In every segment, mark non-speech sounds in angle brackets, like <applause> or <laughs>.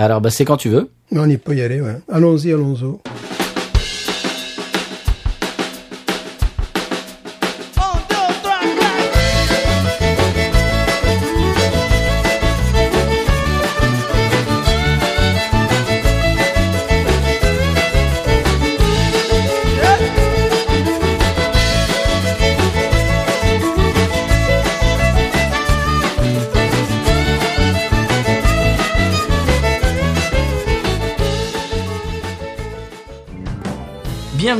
Alors, bah, c'est quand tu veux. On y peut y aller, ouais. Allons-y, allons-y.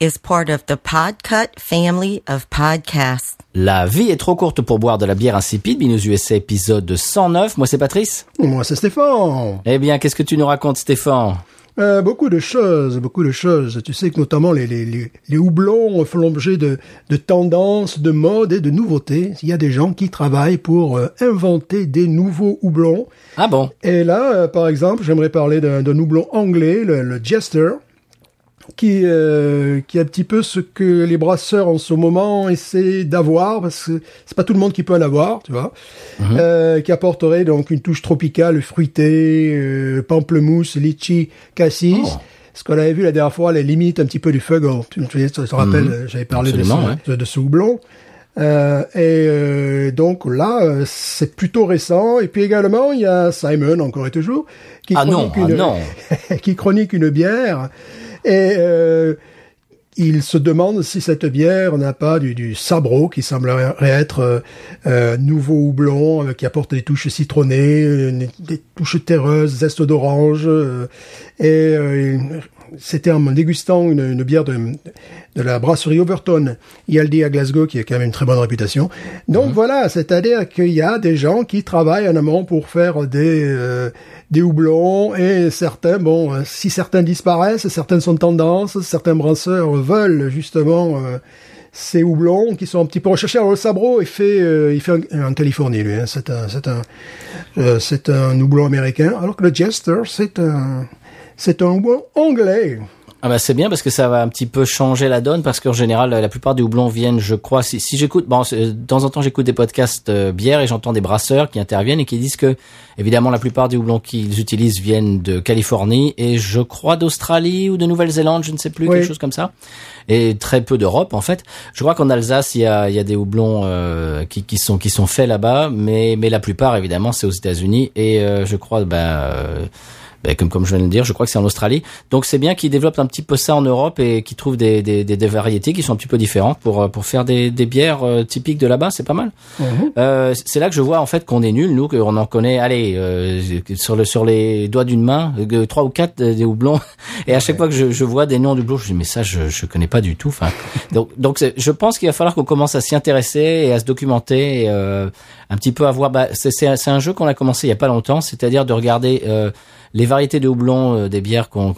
is part of the Podcut family of podcasts. La vie est trop courte pour boire de la bière insipide. Binous USA épisode 109. Moi, c'est Patrice. Moi, c'est Stéphane. Eh bien, qu'est-ce que tu nous racontes, Stéphane? Euh, beaucoup de choses, beaucoup de choses. Tu sais que notamment les, les, les, les houblons font l'objet de, de tendances, de modes et de nouveautés. Il y a des gens qui travaillent pour euh, inventer des nouveaux houblons. Ah bon? Et là, euh, par exemple, j'aimerais parler d'un d'un houblon anglais, le, le Jester, qui, euh, qui est un petit peu ce que les brasseurs en ce moment essaient d'avoir, parce que c'est pas tout le monde qui peut en avoir, tu vois, euh, qui apporterait donc une touche tropicale, fruitée, euh, pamplemousse, litchi, cassis. Oh. Ce qu'on avait vu la dernière fois, les limites un petit peu du Fuggle. Tu, tu, tu te rappelles, euh, j'avais parlé de ce, de, de ce houblon. Euh, et euh, donc là, euh, c'est plutôt récent. Et puis également, il y a Simon, encore et toujours, qui Ah non, chronique ah une, non. <laughs> qui chronique une bière. Et euh, il se demande si cette bière n'a pas du, du sabro, qui semblerait être euh, euh, nouveau houblon, euh, qui apporte des touches citronnées, euh, des touches terreuses, zeste d'orange. et c'était en dégustant une, une bière de, de la brasserie Overton, Yaldi à Glasgow, qui a quand même une très bonne réputation. Donc voilà, c'est-à-dire qu'il y a des gens qui travaillent en amont pour faire des, euh, des houblons, et certains, bon, euh, si certains disparaissent, certains sont tendance, certains brasseurs veulent justement euh, ces houblons qui sont un petit peu recherchés. Alors le Sabro, il fait, euh, il fait en, en Californie, lui. hein. C'est un, c'est un, euh, c'est un houblon américain. Alors que le Jester, c'est un, c'est un houblon anglais. Ah bah c'est bien parce que ça va un petit peu changer la donne parce qu'en général la plupart des houblons viennent je crois si, si j'écoute bon c'est- de temps en temps j'écoute des podcasts euh, bière et j'entends des brasseurs qui interviennent et qui disent que évidemment la plupart des houblons qu'ils utilisent viennent de Californie et je crois d'Australie ou de Nouvelle-Zélande je ne sais plus Oui. quelque chose comme ça et très peu d'Europe en fait je crois qu'en Alsace il y a, il y a des houblons euh, qui, qui sont qui sont faits là-bas mais mais la plupart évidemment c'est aux États-Unis et euh, je crois bah euh, ben, comme, comme je viens de le dire, je crois que c'est en Australie. Donc c'est bien qu'ils développent un petit peu ça en Europe et qu'ils trouvent des, des, des, des variétés qui sont un petit peu différentes pour, euh, pour faire des, des bières euh, typiques de là-bas. C'est pas mal. Euh, c'est là que je vois en fait qu'on est nul, nous, qu'on en connaît, allez, euh, sur, le, sur les doigts d'une main, euh, trois ou quatre des houblons. <laughs> Et à chaque fois que je, je vois des noms de houblons, je dis mais ça je, je connais pas du tout. Enfin, <laughs> donc je pense qu'il va falloir qu'on commence à s'y intéresser et à se documenter, et, euh, un petit peu à voir. Bah, c'est c'est un- c'est un jeu qu'on a commencé il y a pas longtemps, c'est-à-dire de regarder. Les variétés de houblon euh, des bières qu'on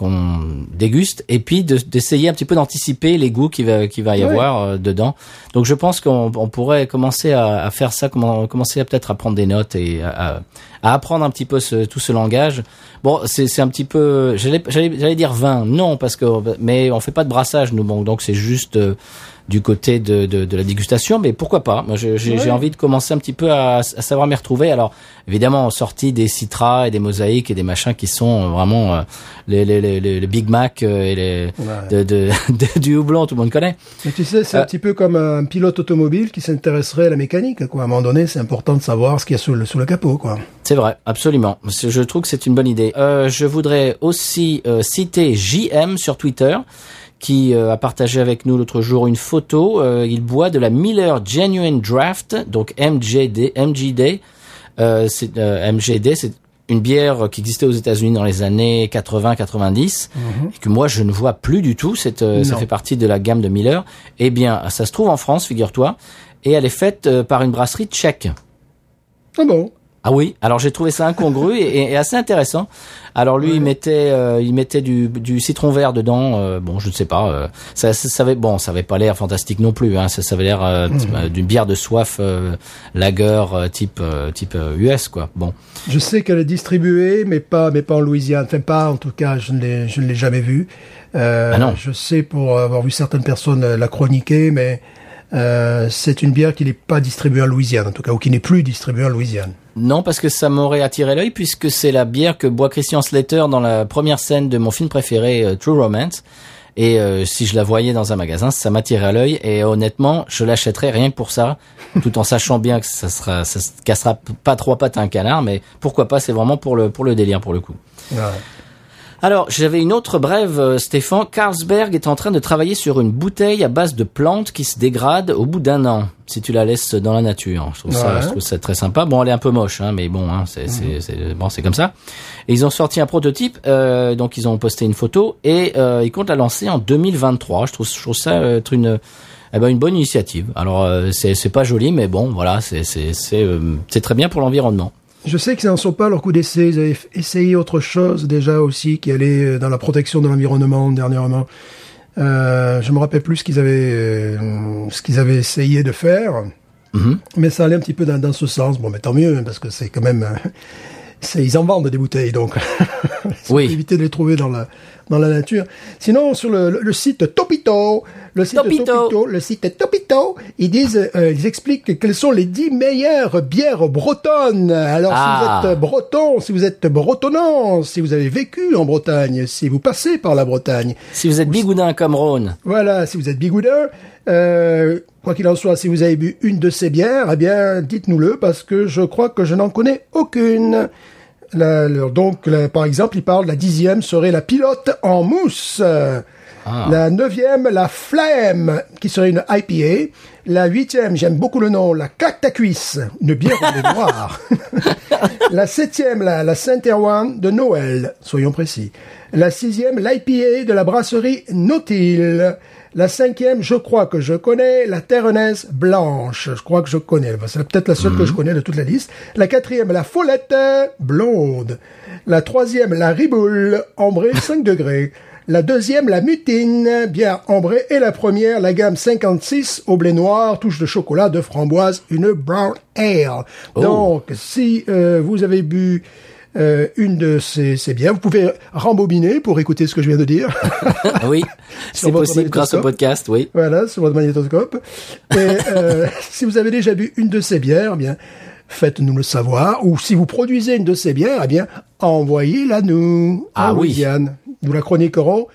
déguste et puis de- d'essayer un petit peu d'anticiper les goûts qu'il va, qu'il va y avoir euh, dedans. Donc je pense qu'on on pourrait commencer à, à faire ça, comment- commencer à peut-être à prendre des notes et à, à- apprendre un petit peu ce, tout ce langage. Bon, c'est un petit peu, j'allais j'allais- j'allais dire vin, non parce que mais on fait pas de brassage nous, bon, donc c'est juste euh, du côté de, de, de la dégustation, mais pourquoi pas Moi, j'ai envie de commencer un petit peu à, à savoir m'y retrouver. Alors, évidemment, sorti des citras et des mosaïques et des machins qui sont euh, vraiment euh, les, les, les, les, Big Mac euh, et les Ouais. de, <laughs> de, du houblon, tout le monde connaît. Mais tu sais, c'est Euh, un petit peu comme un pilote automobile qui s'intéresserait à la mécanique, quoi. À un moment donné, c'est important de savoir ce qu'il y a sous le, sous le capot, quoi. C'est vrai, absolument. Je trouve que c'est une bonne idée. Euh, je voudrais aussi euh, citer JM sur Twitter qui euh, a partagé avec nous l'autre jour une photo. Euh, il boit de la Miller Genuine Draft, donc MJD. MJD, euh, c'est euh, MGD, c'est une bière qui existait aux États-Unis dans les années 80-90 et que moi je ne vois plus du tout. Cette, euh, ça Non. fait partie de la gamme de Miller. Eh bien, ça se trouve en France, figure-toi, et elle est faite par une brasserie tchèque. Ah bon? Ah oui, alors j'ai trouvé ça incongru et, et assez intéressant. Alors lui, il mettait, euh, il mettait du, du citron vert dedans. euh, bon, je ne sais pas. euh, ça, ça, ça avait, bon, ça avait pas l'air fantastique non plus. Hein, ça, ça avait l'air euh, <clears throat> euh, d'une bière de soif euh, lager euh, type, euh, type US quoi. Bon. Je sais qu'elle est distribuée, mais pas, mais pas en Louisiane. Enfin, pas, en tout cas, je ne l'ai, je ne l'ai jamais vue. Euh, Ah non. Je sais pour avoir vu certaines personnes la chroniquer, mais euh, c'est une bière qui n'est pas distribuée en Louisiane, en tout cas, ou qui n'est plus distribuée en Louisiane. Non, parce que ça m'aurait attiré l'œil puisque c'est la bière que boit Christian Slater dans la première scène de mon film préféré, euh, True Romance. Et euh, si je la voyais dans un magasin, ça m'attirait à l'œil. Et honnêtement, je l'achèterais rien que pour ça, <laughs> tout en sachant bien que ça sera, ça se cassera pas trois pattes à un canard. Mais pourquoi pas C'est vraiment pour le pour le délire pour le coup. Alors, j'avais une autre brève, euh, Stéphane. Carlsberg est en train de travailler sur une bouteille à base de plantes qui se dégrade au bout d'un an, si tu la laisses dans la nature. Je trouve, ça, je trouve ça très sympa. Bon, elle est un peu moche, hein, mais bon, hein, c'est, c'est- bon, c'est comme ça. Et ils ont sorti un prototype, euh, donc ils ont posté une photo et euh, ils comptent la lancer en 2023. Je trouve, je trouve ça euh, être une, eh ben, une bonne initiative. Alors, euh, c'est, pas joli, mais bon, voilà, c'est, c'est, c'est, euh, c'est très bien pour l'environnement. Je sais qu'ils n'en sont pas à leur coup d'essai. Ils avaient essayé autre chose déjà aussi, qui allait euh, dans la protection de l'environnement dernièrement. Euh, je me rappelle plus ce qu'ils avaient, euh, ce qu'ils avaient essayé de faire. Mhm. Mais ça allait un petit peu dans, dans ce sens. Bon, mais tant mieux, parce que c'est quand même... euh, <laughs> ils en vendent des bouteilles, donc <laughs> Oui. éviter de les trouver dans la, dans la nature. Sinon, sur le, le- le site Topito, le site Topito. Topito, le site Topito, ils disent, euh, ils expliquent quelles sont les dix meilleures bières bretonnes. Alors, Ah. si vous êtes breton, si vous êtes bretonnant, si vous avez vécu en Bretagne, si vous passez par la Bretagne, Si vous êtes bigoudin comme Rhône, voilà, si vous êtes bigoudin, euh, quoi qu'il en soit, si vous avez bu une de ces bières, eh bien, dites-nous-le, parce que je crois que je n'en connais aucune. La- le- donc, la- par exemple, il parle, la dixième serait la pilote en mousse. Ah. La neuvième, la flemme, qui serait une IPA. La huitième, j'aime beaucoup le nom, la cactacuisse, une bière au lait noir. la septième, la, la Saint-Erwan de Noël, soyons précis. La sixième, l'IPA de la brasserie Nautil. La cinquième, je crois que je connais, la Terrenaise Blanche. Je crois que je connais. C'est peut-être la seule que je connais de toute la liste. La quatrième, la Follette Blonde. La troisième, la Riboule, ambrée 5 degrés. La deuxième, la Mutine, bière ambrée. Et la première, la gamme 56, au blé noir, touche de chocolat, de framboise, une brown ale. Donc, si euh, vous avez bu euh, une de ces, ces bières, vous pouvez rembobiner pour écouter ce que je viens de dire. Ah <laughs> oui, <laughs> c'est possible grâce au podcast, oui. Voilà, sur votre magnétoscope. Et euh, <laughs> si vous avez déjà bu une de ces bières, eh bien, faites-nous le savoir. Ou si vous produisez une de ces bières, eh bien, envoyez-la nous. Ah en oui. Louisiane. Nous la chroniquerons,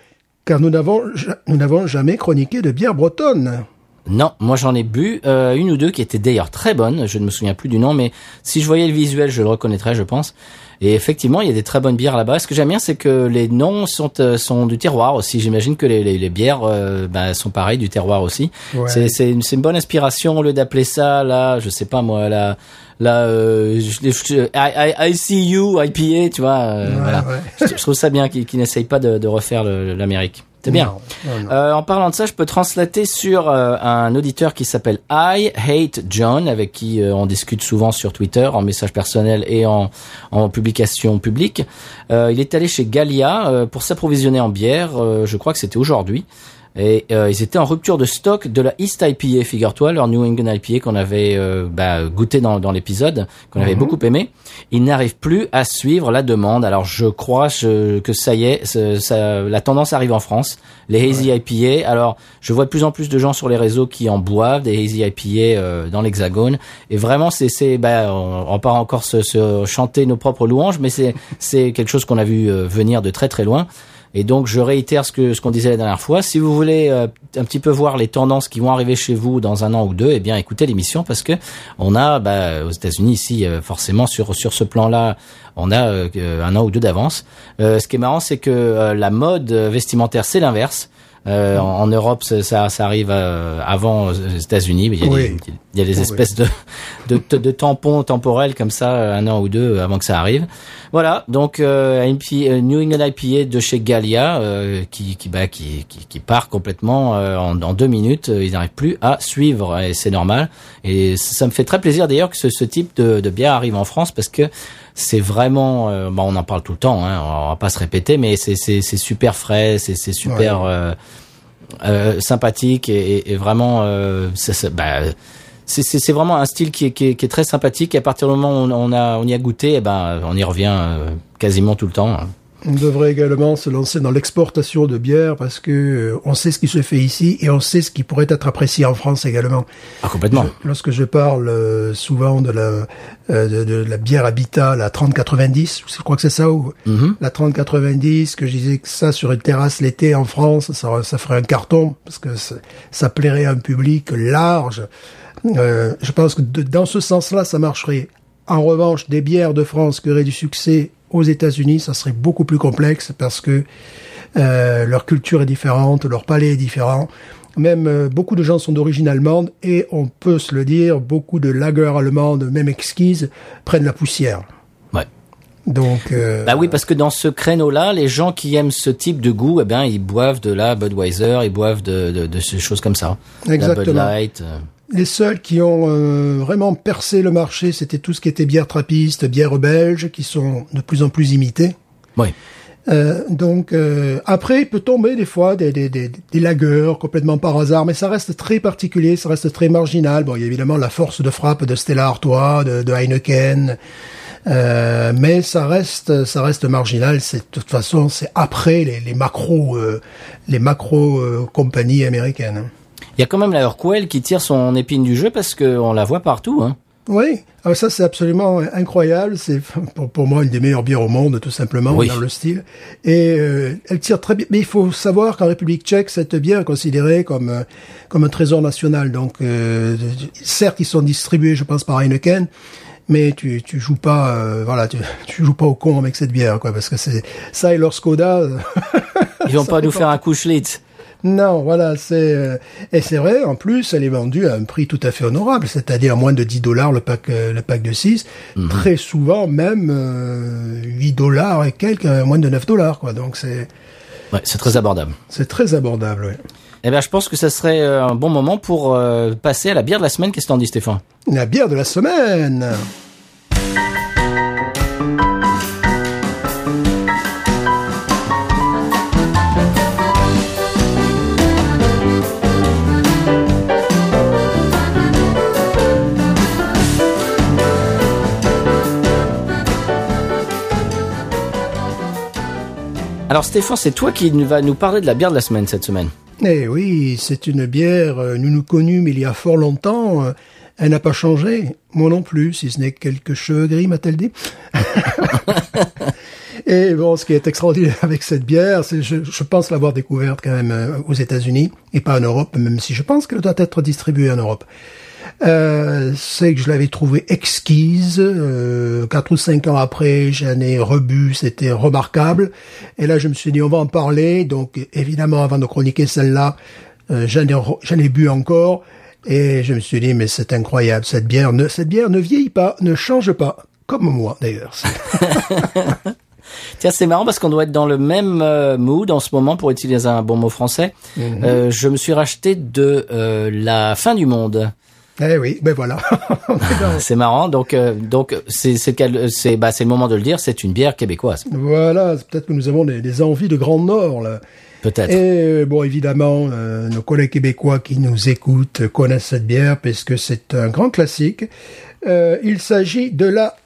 car nous n'avons, ja- nous n'avons jamais chroniqué de bière bretonne. Non, moi j'en ai bu euh, une ou deux qui étaient d'ailleurs très bonnes. Je ne me souviens plus du nom, mais si je voyais le visuel, je le reconnaîtrais, je pense. Et effectivement, il y a des très bonnes bières là-bas. Ce que j'aime bien, c'est que les noms sont euh, sont du terroir aussi. J'imagine que les, les, les bières euh, bah, sont pareilles du terroir aussi. Ouais. C'est c'est une, c'est une bonne inspiration au lieu d'appeler ça là, je sais pas moi la la euh, je- je- I, I, ICU IPA, tu vois. euh, voilà. ouais. Je, je trouve ça bien qu'ils qu'ils n'essayent pas de, de refaire l'Amérique. C'est bien. Non, non, non. Euh, en parlant de ça, je peux translater sur euh, un auditeur qui s'appelle I Hate John, avec qui euh, on discute souvent sur Twitter, en message personnel et en, en publication publique. Euh, il est allé chez Gallia euh, pour s'approvisionner en bière. euh, je crois que c'était aujourd'hui. Et euh, ils étaient en rupture de stock de la East IPA, figure-toi, leur New England IPA qu'on avait euh, bah, goûté dans, dans l'épisode, qu'on avait beaucoup aimé. Ils n'arrivent plus à suivre la demande. Alors je crois je- que ça y est, ça- la tendance arrive en France. Les Hazy IPA. Alors je vois de plus en plus de gens sur les réseaux qui en boivent des Hazy IPA euh, dans l'Hexagone. Et vraiment, c'est, bah, on, on pas encore se, se chanter nos propres louanges, mais c'est, c'est quelque chose qu'on a vu euh, venir de très très loin. Et donc je réitère ce que ce qu'on disait la dernière fois. Si vous voulez euh, un petit peu voir les tendances qui vont arriver chez vous dans un an ou deux, eh bien écoutez l'émission parce que on a bah, aux États-Unis ici euh, forcément sur sur ce plan-là, on a euh, un an ou deux d'avance. Euh, ce qui est marrant, c'est que euh, la mode vestimentaire c'est l'inverse. Euh, en, en Europe, ça, ça, ça arrive euh, avant aux États-Unis. mais Il y a Oui. des, il y a des espèces de, de, de, de tampon temporel comme ça, un an ou deux avant que ça arrive. Voilà, donc euh, IPA, euh, New England IPA de chez Gallia euh, qui qui, bah, qui qui qui part complètement euh, en, en deux minutes. euh, Ils n'arrivent plus à suivre et c'est normal. Et ça me fait très plaisir d'ailleurs que ce, ce type de, de bière arrive en France parce que c'est vraiment, euh, bon, on en parle tout le temps, hein, on va pas se répéter, mais c'est super frais, c'est super. euh, euh, sympathique et, vraiment euh, bah, c'est- vraiment un style qui est, très sympathique. Et à partir du moment où on, y a goûté eh ben on y revient euh, quasiment tout le temps On devrait également se lancer dans l'exportation de bière parce que euh, on sait ce qui se fait ici et on sait ce qui pourrait être apprécié en France également. ah complètement Lorsque je parle euh, souvent de la, euh, de, de la bière Habitat, la 3090, je crois que c'est ça, ou Mhm. la 3090, que je disais que ça sur une terrasse l'été en France, ça, ça ferait un carton, parce que ça, plairait à un public large. Je pense que de- dans ce sens-là, ça marcherait. En revanche, des bières de France qui auraient du succès aux États-Unis, ça serait beaucoup plus complexe parce que euh, leur culture est différente, leur palais est différent. Même euh, beaucoup de gens sont d'origine allemande et on peut se le dire, beaucoup de lagers allemandes, même exquises, prennent la poussière. ouais Donc, euh, bah oui parce que dans ce créneau là les gens qui aiment ce type de goût eh bien ils boivent de la Budweiser ils boivent de de, de ces choses comme ça la Bud Exactement. Light. Les seuls qui ont euh, vraiment percé le marché, c'était tout ce qui était bière trappiste, bière belge, qui sont de plus en plus imitées. oui Euh, donc euh, après, il peut tomber des fois des, des, des, des lagers complètement par hasard, mais ça reste très particulier, ça reste très marginal. Bon, il y a évidemment la force de frappe de Stella Artois, de, de Heineken, euh, mais ça reste ça reste marginal. C'est de toute façon c'est après les, les macros euh, les macros euh, compagnies américaines. Il y a quand même la Urquell qui tire son épine du jeu parce que on la voit partout hein Oui, ah, ça c'est absolument incroyable. C'est pour, pour moi une des meilleures bières au monde, tout simplement, Oui. dans le style. Et euh, elle tire très bien. Mais il faut savoir qu'en République tchèque, cette bière est considérée comme euh, comme un trésor national. Donc, euh, certes, ils sont distribués, je pense, par Heineken. Mais tu tu joues pas euh, voilà tu, <laughs> tu joues pas au con avec cette bière quoi parce que c'est ça et leur Skoda <laughs> ils vont pas nous faire un coup Schlitz Non, voilà, c'est euh, et c'est vrai. En plus, elle est vendue à un prix tout à fait honorable, c'est-à-dire moins de 10 dollars le pack euh, le pack de 6 Très souvent, même euh, 8 dollars et quelques, euh, moins de 9 dollars, quoi. Donc c'est ouais c'est très abordable c'est très abordable. Ouais. Eh bien, je pense que ça serait un bon moment pour euh, passer à la bière de la semaine. Qu'est-ce que t'en dis, Stéphane? La bière de la semaine. Alors, Stéphane, c'est toi qui nous- va nous parler de la bière de la semaine cette semaine. Eh oui, c'est une bière. euh, Nous nous connûmes il y a fort longtemps. euh, Elle n'a pas changé. Moi non plus, si ce n'est quelques cheveux gris, m'a-t-elle dit. <laughs> Et bon, ce qui est extraordinaire avec cette bière, c'est je, je pense l'avoir découverte quand même euh, aux États-Unis et pas en Europe, même si je pense qu'elle doit être distribuée en Europe. Euh, c'est que je l'avais trouvée exquise. Euh, quatre ou cinq ans après, j'en ai rebu, c'était remarquable. Et là, je me suis dit, on va en parler. Donc, évidemment, avant de chroniquer celle-là, euh, j'en ai, ai bu encore. Et je me suis dit, mais c'est incroyable, cette bière, ne, cette bière ne vieillit pas, ne change pas. Comme moi, d'ailleurs. <laughs> Tiens, c'est marrant parce qu'on doit être dans le même euh, mood en ce moment pour utiliser un bon mot français. Euh, je me suis racheté de euh, la fin du monde. Eh oui, ben voilà. <laughs> C'est marrant. Donc, euh, donc c'est c'est quel- c'est bah c'est le moment de le dire. C'est une bière québécoise, voilà, peut-être que nous avons des, des envies de Grand Nord, là. peut-être. Et euh, bon, évidemment, euh, nos collègues québécois qui nous écoutent connaissent cette bière puisque c'est un grand classique. Euh, il s'agit de la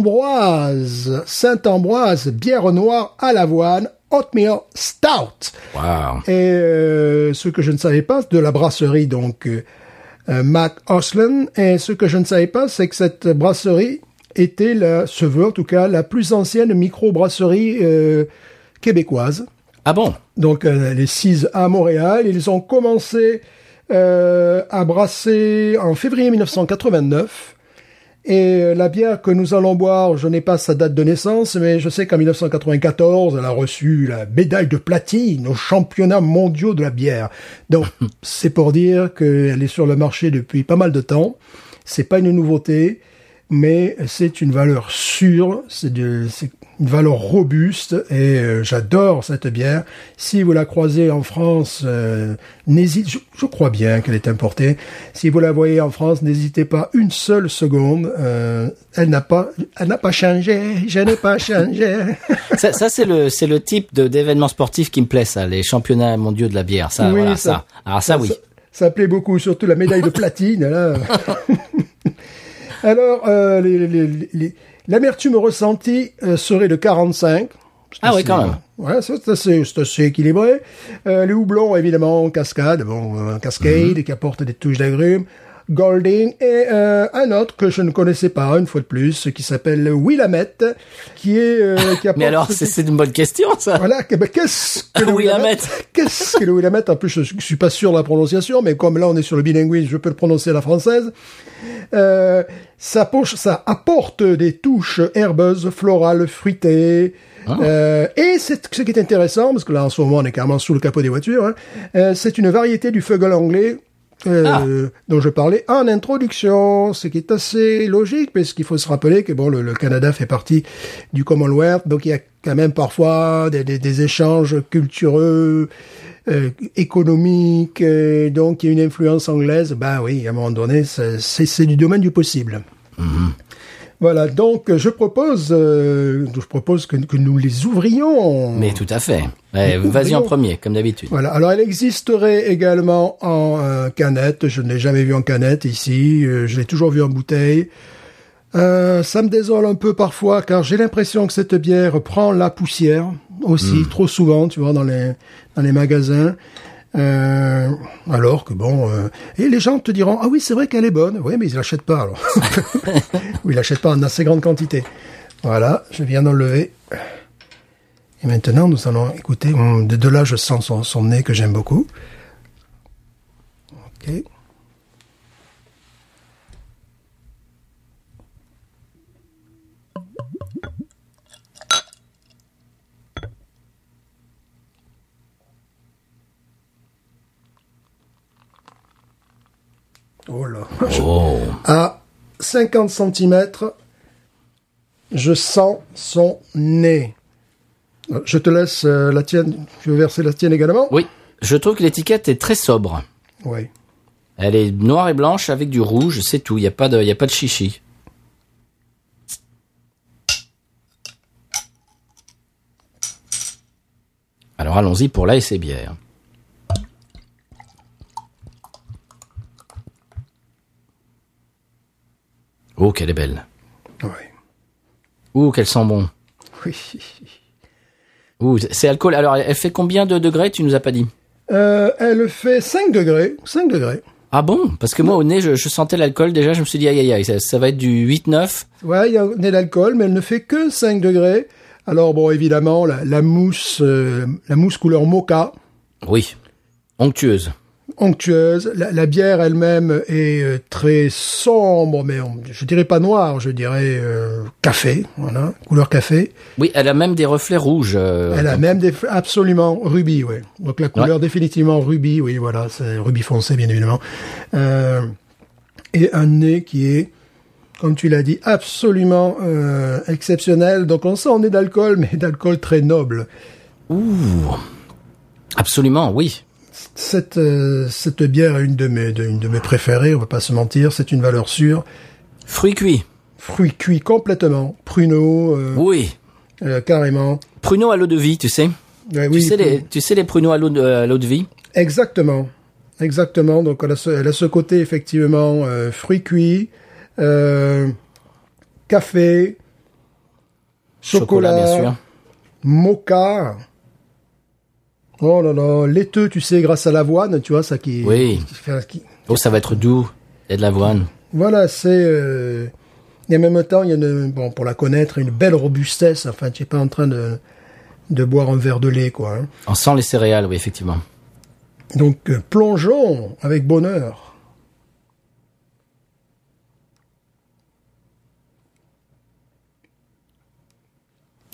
Saint-Ambroise. Saint-Ambroise, bière noire à l'avoine, oatmeal stout. Waouh. Et euh, ce que je ne savais pas, de la brasserie donc euh, Mac Oslan. Et ce que je ne savais pas, c'est que cette brasserie était la, se veut en tout cas, la plus ancienne micro-brasserie euh, québécoise. Ah bon? Donc euh, les six à Montréal, ils ont commencé euh, à brasser en février 1989. Et euh, la bière que nous allons boire, je n'ai pas sa date de naissance, mais je sais qu'en 1994, elle a reçu la médaille de platine aux championnats mondiaux de la bière. Donc, <laughs> c'est pour dire qu'elle est sur le marché depuis pas mal de temps. C'est pas une nouveauté, mais c'est une valeur sûre, c'est une valeur robuste et euh, j'adore cette bière. Si vous la croisez en France, euh, n'hésite, je, je crois bien qu'elle est importée. Si vous la voyez en France, n'hésitez pas une seule seconde. Euh, elle n'a pas, elle n'a pas changé. Je n'ai pas changé. <laughs> Ça, ça, c'est le c'est le type de d'événement sportif qui me plaît ça, les championnats mondiaux de la bière. Ça, Oui, voilà, ça- ça. Alors ça, oui. Ça, ça plaît beaucoup, surtout la médaille de <laughs> platine. Là. <laughs> Alors, euh, les- les- l'amertume ressentie euh, serait de 45. C'est Ah oui, quand même. Ouais, c'est assez, équilibré. Euh, les houblons, évidemment, cascade, bon, euh, cascade, Mhm. qui apporte des touches d'agrumes. Golding et euh, un autre que je ne connaissais pas une fois de plus qui s'appelle Willamette qui est euh, qui <laughs> apporte Mais alors, c'est une bonne question ça. voilà, que- ben, qu'est-ce que le Willamette. Qu'est-ce que le Willamette En plus, je, je suis pas sûr de la prononciation, mais comme là on est sur le bilinguisme, je peux le prononcer à la française. Euh, ça, poche, ça apporte des touches herbeuses, florales, fruitées. Euh, et c'est ce qui est intéressant, parce que là en ce moment on est carrément sous le capot des voitures, hein, euh, c'est une variété du feugle anglais euh, dont je parlais en introduction, ce qui est assez logique, parce qu'il faut se rappeler que bon, le, le Canada fait partie du Commonwealth, donc il y a quand même parfois des, des- des échanges cultureux, euh, économiques, euh, donc il y a une influence anglaise. Ben oui, à un moment donné, c'est- du domaine du possible. Voilà, donc je propose, euh, je propose que, que nous les ouvrions. Mais tout à fait. Eh, Vas-y en premier, comme d'habitude. Voilà. Alors, elle existerait également en euh, canette. Je ne l'ai jamais vue en canette ici. Euh, je l'ai toujours vue en bouteille. Euh, ça me désole un peu parfois car j'ai l'impression que cette bière prend la poussière aussi trop souvent, tu vois, dans les dans les magasins. Euh, alors que bon, euh, et les gens te diront ah oui c'est vrai qu'elle est bonne, oui mais ils l'achètent pas alors, <laughs> ou ils l'achètent pas en assez grande quantité. Voilà, je viens d'enlever. Et maintenant, nous allons écouter. Hum, De, de là, je sens son, son nez que j'aime beaucoup. Ok. Oh là. Oh. À 50 cm, je sens son nez. Je te laisse euh, la tienne. Tu veux verser la tienne également Oui, je trouve que l'étiquette est très sobre. Oui. Elle est noire et blanche avec du rouge, c'est tout. Il y a pas de, il y a pas de chichi. Alors allons-y pour l'ASC bière. Oh, qu'elle est belle. Oui. Ouh, qu'elle sent bon. Oui. Ouh, c'est alcool. Alors, elle fait combien de degrés Tu nous as pas dit? Euh, elle fait 5 degrés. 5 degrés. Ah bon? Parce que moi, au nez, je, je sentais l'alcool. Déjà, je me suis dit, aïe, aïe, aïe, ça, ça va être du 8-9. Ouais, il y a un nez d'alcool, mais elle ne fait que 5 degrés. Alors bon, évidemment, la, la mousse, euh, la mousse couleur mocha, Oui. Onctueuse. Onctueuse. La, la bière elle-même est euh, très sombre, mais on- je dirais pas noire, je dirais euh, café, voilà, couleur café. Oui, elle a même des reflets rouges. euh, Elle a même des absolument rubis, ouais. Donc la couleur définitivement rubis, oui, voilà, c'est rubis foncé bien évidemment. Et un nez qui est, comme tu l'as dit, absolument exceptionnel. Donc on sent un nez d'alcool, <laughs> mais d'alcool très noble. Absolument, oui. Cette euh, cette bière est une de mes de, une de mes préférées, on va pas se mentir. C'est une valeur sûre. Fruits cuits. Fruits cuits complètement, pruneaux, euh, Oui. euh, carrément. Pruneaux à l'eau de vie, tu sais. Ouais, tu, oui, sais les, prune- tu sais les pruneaux à l'eau de, à l'eau de vie Exactement. Exactement. Donc, elle a ce, elle a ce côté, effectivement, euh, fruits cuits, café, chocolat, bien sûr. mocha. Oh là là, laiteux, tu sais, grâce à l'avoine, tu vois, ça qui... Oui. qui fait- qui- Oh, ça va être doux. Il y a de l'avoine. voilà, c'est... euh, et en même temps, il y a, une, bon, pour la connaître, une belle robustesse. Enfin, tu n'es pas en train de, de boire un verre de lait, quoi. hein. On sent les céréales, oui, effectivement. Donc, euh, plongeons avec bonheur.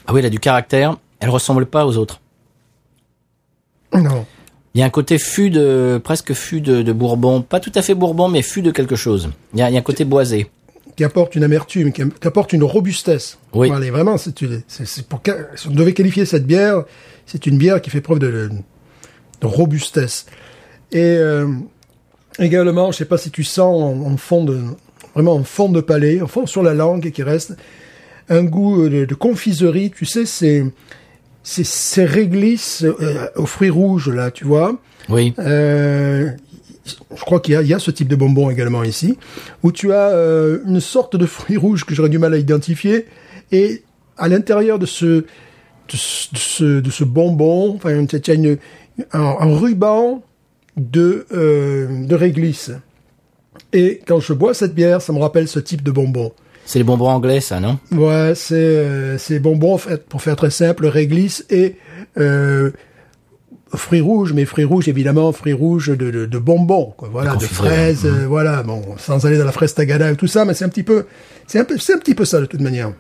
Ah oui, elle a du caractère. Elle ressemble pas aux autres. Non. Il y a un côté fût de presque fût de, de Bourbon, pas tout à fait Bourbon, mais fût de quelque chose. Il y a, il y a un côté boisé. qui apporte une amertume, qui, apporte une robustesse. Oui. Et vraiment, c'est pour si on devait qualifier cette bière, c'est une bière qui fait preuve de, de, de robustesse. Et euh, également, je sais pas si tu sens en, en fond de vraiment en fond de palais, en fond sur la langue qui reste un goût de, de confiserie. Tu sais, c'est c'est ces réglisses euh, aux fruits rouges là, tu vois. Oui. Euh, je crois qu'il y a, il y a ce type de bonbon également ici, où tu as euh, une sorte de fruit rouge que j'aurais du mal à identifier, et à l'intérieur de ce, de ce, de ce, de ce bonbon, enfin, tu as une, un, un ruban de, euh, de réglisse. Et quand je bois cette bière, ça me rappelle ce type de bonbon. C'est les bonbons anglais, ça, non? Ouais, c'est euh, c'est bonbons, pour faire très simple, réglisse et euh, fruits rouges, mais fruits rouges, évidemment, fruits rouges de, de, de bonbons, quoi, voilà, de confiture, fraises, euh, voilà, bon, sans aller dans la fraise tagada et tout ça, mais c'est un petit peu, c'est un peu, c'est un petit peu ça, de toute manière.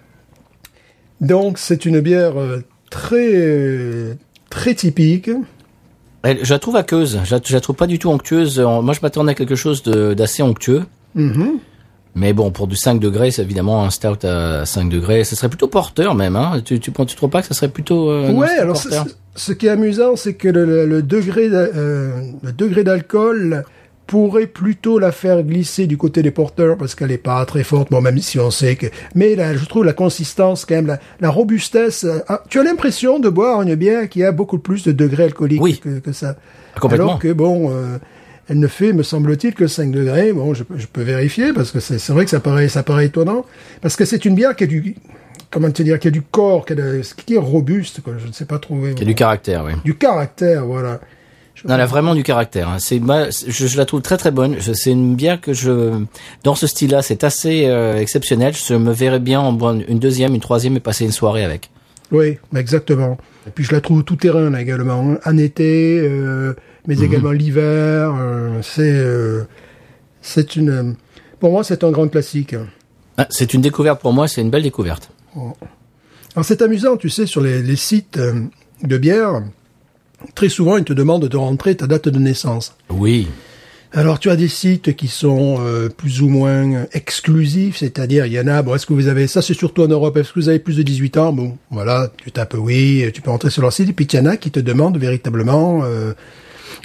Donc, c'est une bière très, très typique. Elle- Je la trouve aqueuse. Je la, je la trouve pas du tout onctueuse. Moi, je m'attendais à quelque chose d'assez onctueux. Mhm. Mais bon, pour du 5 degrés, c'est évidemment un stout à 5 degrés. Ce serait plutôt porteur même. Hein. Tu, tu, tu trouves pas que ça serait plutôt euh, ouais, alors ce qui est amusant, c'est que le, le- le degré d'a- euh, le degré d'alcool pourrait plutôt la faire glisser du côté des porteurs parce qu'elle est pas très forte. Bon, même si on sait que, mais là, je trouve la consistance quand même, la, la robustesse. euh, ah, tu as l'impression de boire une bière qui a beaucoup plus de degrés alcooliques Oui. que, que ça. Complètement. Alors que bon. euh, elle ne fait, me semble-t-il, que 5 degrés. Bon, je, peux- je peux vérifier parce que c'est vrai que ça paraît, ça paraît étonnant. Parce que c'est une bière qui a du, comment te dire, qui a du corps, qui, a de- qui est robuste, quoi. Je ne sais pas trouver. Y a du caractère, oui. Du caractère, voilà. Non, elle a vraiment du caractère. hein. C'est, je, je la trouve très très bonne. C'est une bière que je, dans ce style-là, c'est assez euh, exceptionnel. Je me verrais bien en boire une deuxième, une troisième et passer une soirée avec. Oui, exactement. Et puis je la trouve tout terrain là également, hein. en été, euh, mais également l'hiver. euh, c'est, euh, c'est une, euh, pour moi, c'est un grand classique. Ah, c'est une découverte pour moi. C'est une belle découverte. Alors c'est amusant, tu sais, sur les, les sites de bière, très souvent ils te demandent de rentrer ta date de naissance. Oui. Alors tu as des sites qui sont euh, plus ou moins exclusifs, c'est-à-dire il y en a, bon, est-ce que vous avez, ça c'est surtout en Europe, est-ce que vous avez plus de 18 ans? Bon, voilà, tu tapes oui, tu peux rentrer sur leur site, et puis il y en a qui te demandent véritablement euh,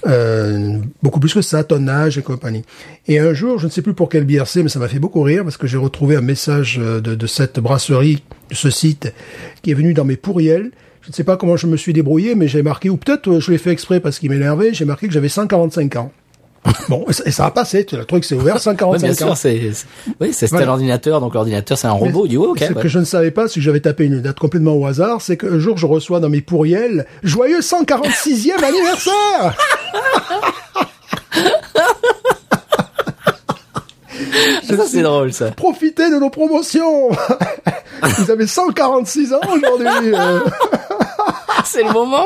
euh, beaucoup plus que ça, ton âge et compagnie. Et un jour, je ne sais plus pour bière c'est, mais ça m'a fait beaucoup rire, parce que j'ai retrouvé un message euh, de, de cette brasserie, de ce site, qui est venu dans mes pourriels. Je ne sais pas comment je me suis débrouillé, mais j'ai marqué, ou peut-être euh, je l'ai fait exprès parce qu'il m'énervait, j'ai marqué que j'avais 145 ans. Bon, et ça, a passé, le truc s'est ouvert, <laughs> Ouais, 145 bien ans. sûr, c'est, c'est- oui, c'est c'était Voilà. l'ordinateur, donc l'ordinateur c'est un robot. Ouais, ok. Ce ouais. que je ne savais pas, c'est que j'avais tapé une date complètement au hasard, c'est qu'un jour je reçois dans mes pourriels Joyeux 146e <laughs> anniversaire <laughs> Ça c'est drôle ça. Profitez de nos promotions Vous avez 146 ans aujourd'hui euh. c'est le moment.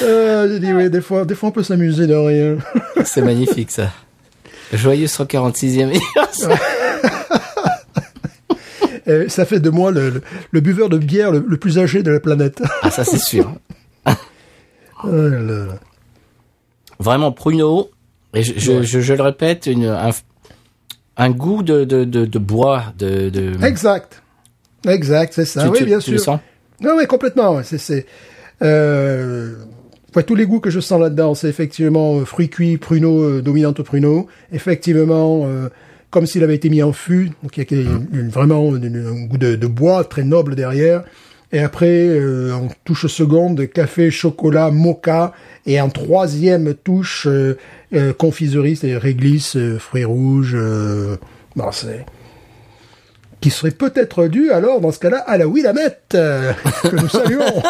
Euh, J'ai dit oui, des fois, des fois on peut s'amuser de rien. <laughs> C'est magnifique ça. Joyeux 146e anniversaire. <laughs> Et ça fait de moi le, le- le buveur de bière le, le plus âgé de la planète. Ah ça c'est sûr. <laughs> Oh là là. Vraiment pruneau. Et je, je, je, je le répète, une, un, un goût de, de, de, de bois, de, de... Exact. Exact, c'est ça. Tu- oui, tu- bien tu sûr. le sens? Oui, oui, complètement. c'est, euh, ouais, tous les goûts que je sens là-dedans, c'est effectivement euh, fruits cuits, pruneaux, euh, dominante pruneau. Effectivement, euh, comme s'il avait été mis en fût. Donc, il y a une- une- vraiment une- un goût de, de bois très noble derrière. Et après, euh, en touche seconde, café, chocolat, mocha. Et en troisième touche, euh, euh, confiserie, c'est-à-dire réglisse, euh, fruits rouges. Euh, bon, c'est qui serait peut-être dû alors dans ce cas-là à la Willamette euh, que nous saluons.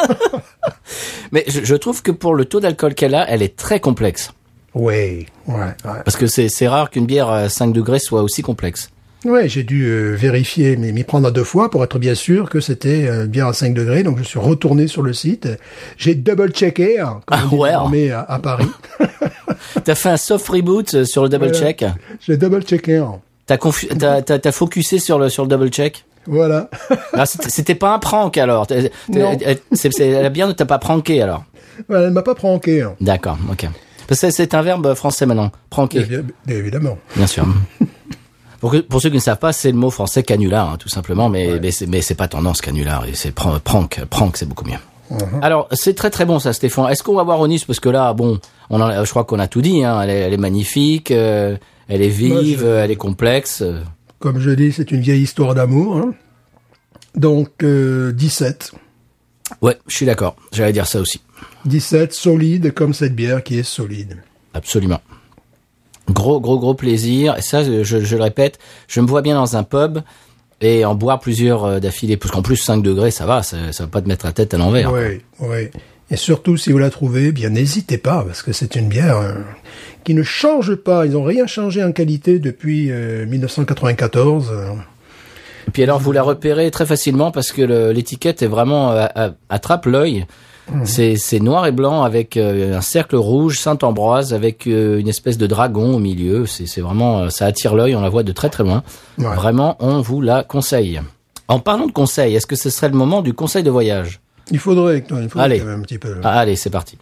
<laughs> Mais je, je trouve que pour le taux d'alcool qu'elle a, elle est très complexe. oui, ouais, ouais. Parce que c'est rare qu'une bière à 5 degrés soit aussi complexe. Ouais, j'ai dû euh, vérifier, mais m'y prendre à deux fois pour être bien sûr que c'était euh, bien à 5 degrés. Donc je suis retourné sur le site. J'ai double-checké, hein, comme Ah on ouais. à, à Paris. <laughs> T'as fait un soft reboot euh, sur le double Voilà. check. J'ai double-checké. hein. T'as confu- t'as t'as- focusé sur le sur le double check. Voilà. <laughs> Ah, c'était pas un prank alors. Non. elle- la bière ne t'a pas pranké alors. Elle m'a pas pranké. hein. D'accord, ok. Parce que c'est un verbe français maintenant. Bien évidemment. bien sûr. <laughs> Pour, ceux qui ne savent pas, c'est le mot français canular, hein, tout simplement, mais, c'est mais c'est pas tendance canular, c'est pran- prank, prank, c'est beaucoup mieux. Alors, c'est très très bon ça, Stéphane. Est-ce qu'on va voir Onis Parce que là, bon, on en a- je crois qu'on a tout dit. Hein. Elle, est, elle est magnifique, euh, elle est vive, je- elle est complexe. Comme je dis, c'est une vieille histoire d'amour. hein. Donc, euh, 17. Ouais, je suis d'accord. J'allais dire ça aussi. 17, solide comme cette bière qui est solide. Absolument. Gros, gros, gros plaisir. Et ça, je, je le répète, je me vois bien dans un pub et en boire plusieurs euh, d'affilée. Parce qu'en plus, 5 degrés, ça va, ça, ça va pas te mettre la tête à l'envers. Oui, oui. Et surtout, si vous la trouvez, bien n'hésitez pas, parce que c'est une bière euh, qui ne change pas. Ils n'ont rien changé en qualité depuis euh, 1994. euh. Et puis alors, vous la repérez très facilement parce que l'étiquette est vraiment euh, à- attrape l'œil. C'est c'est noir et blanc avec euh, un cercle rouge Saint-Ambroise avec euh, une espèce de dragon au milieu. C'est vraiment euh, ça attire l'œil. On la voit de très très loin. Ouais. Vraiment, on vous la conseille. En parlant de conseil, est-ce que ce serait le moment du conseil de voyage? Il faudrait, il faudrait Allez. quand même un petit peu. Ah, Allez, c'est parti.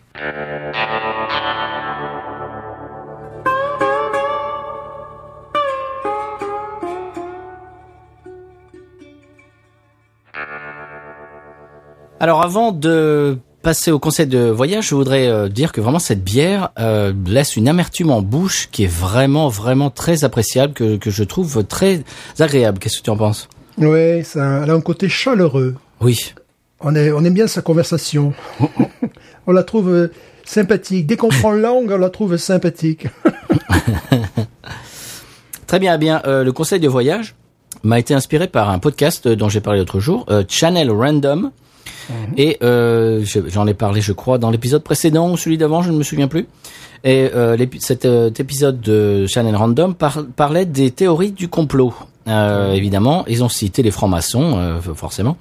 Alors avant de passer au conseil de voyage, je voudrais euh, dire que vraiment cette bière euh, laisse une amertume en bouche qui est vraiment vraiment très appréciable, que, que je trouve très agréable. Qu'est-ce que tu en penses? Oui, ça, elle a un côté chaleureux. Oui. On, est, on aime bien sa conversation. <laughs> on la trouve euh, sympathique. Dès qu'on prend langue, on la trouve sympathique. <laughs> Très bien, eh bien. euh, le conseil de voyage m'a été inspiré par un podcast dont j'ai parlé l'autre jour, euh, Channel Random. Et euh, je- j'en ai parlé, je crois, dans l'épisode précédent ou celui d'avant, je ne me souviens plus. Et cet épisode de Channel Random par- parlait des théories du complot. Euh, Évidemment, ils ont cité les francs-maçons, forcément.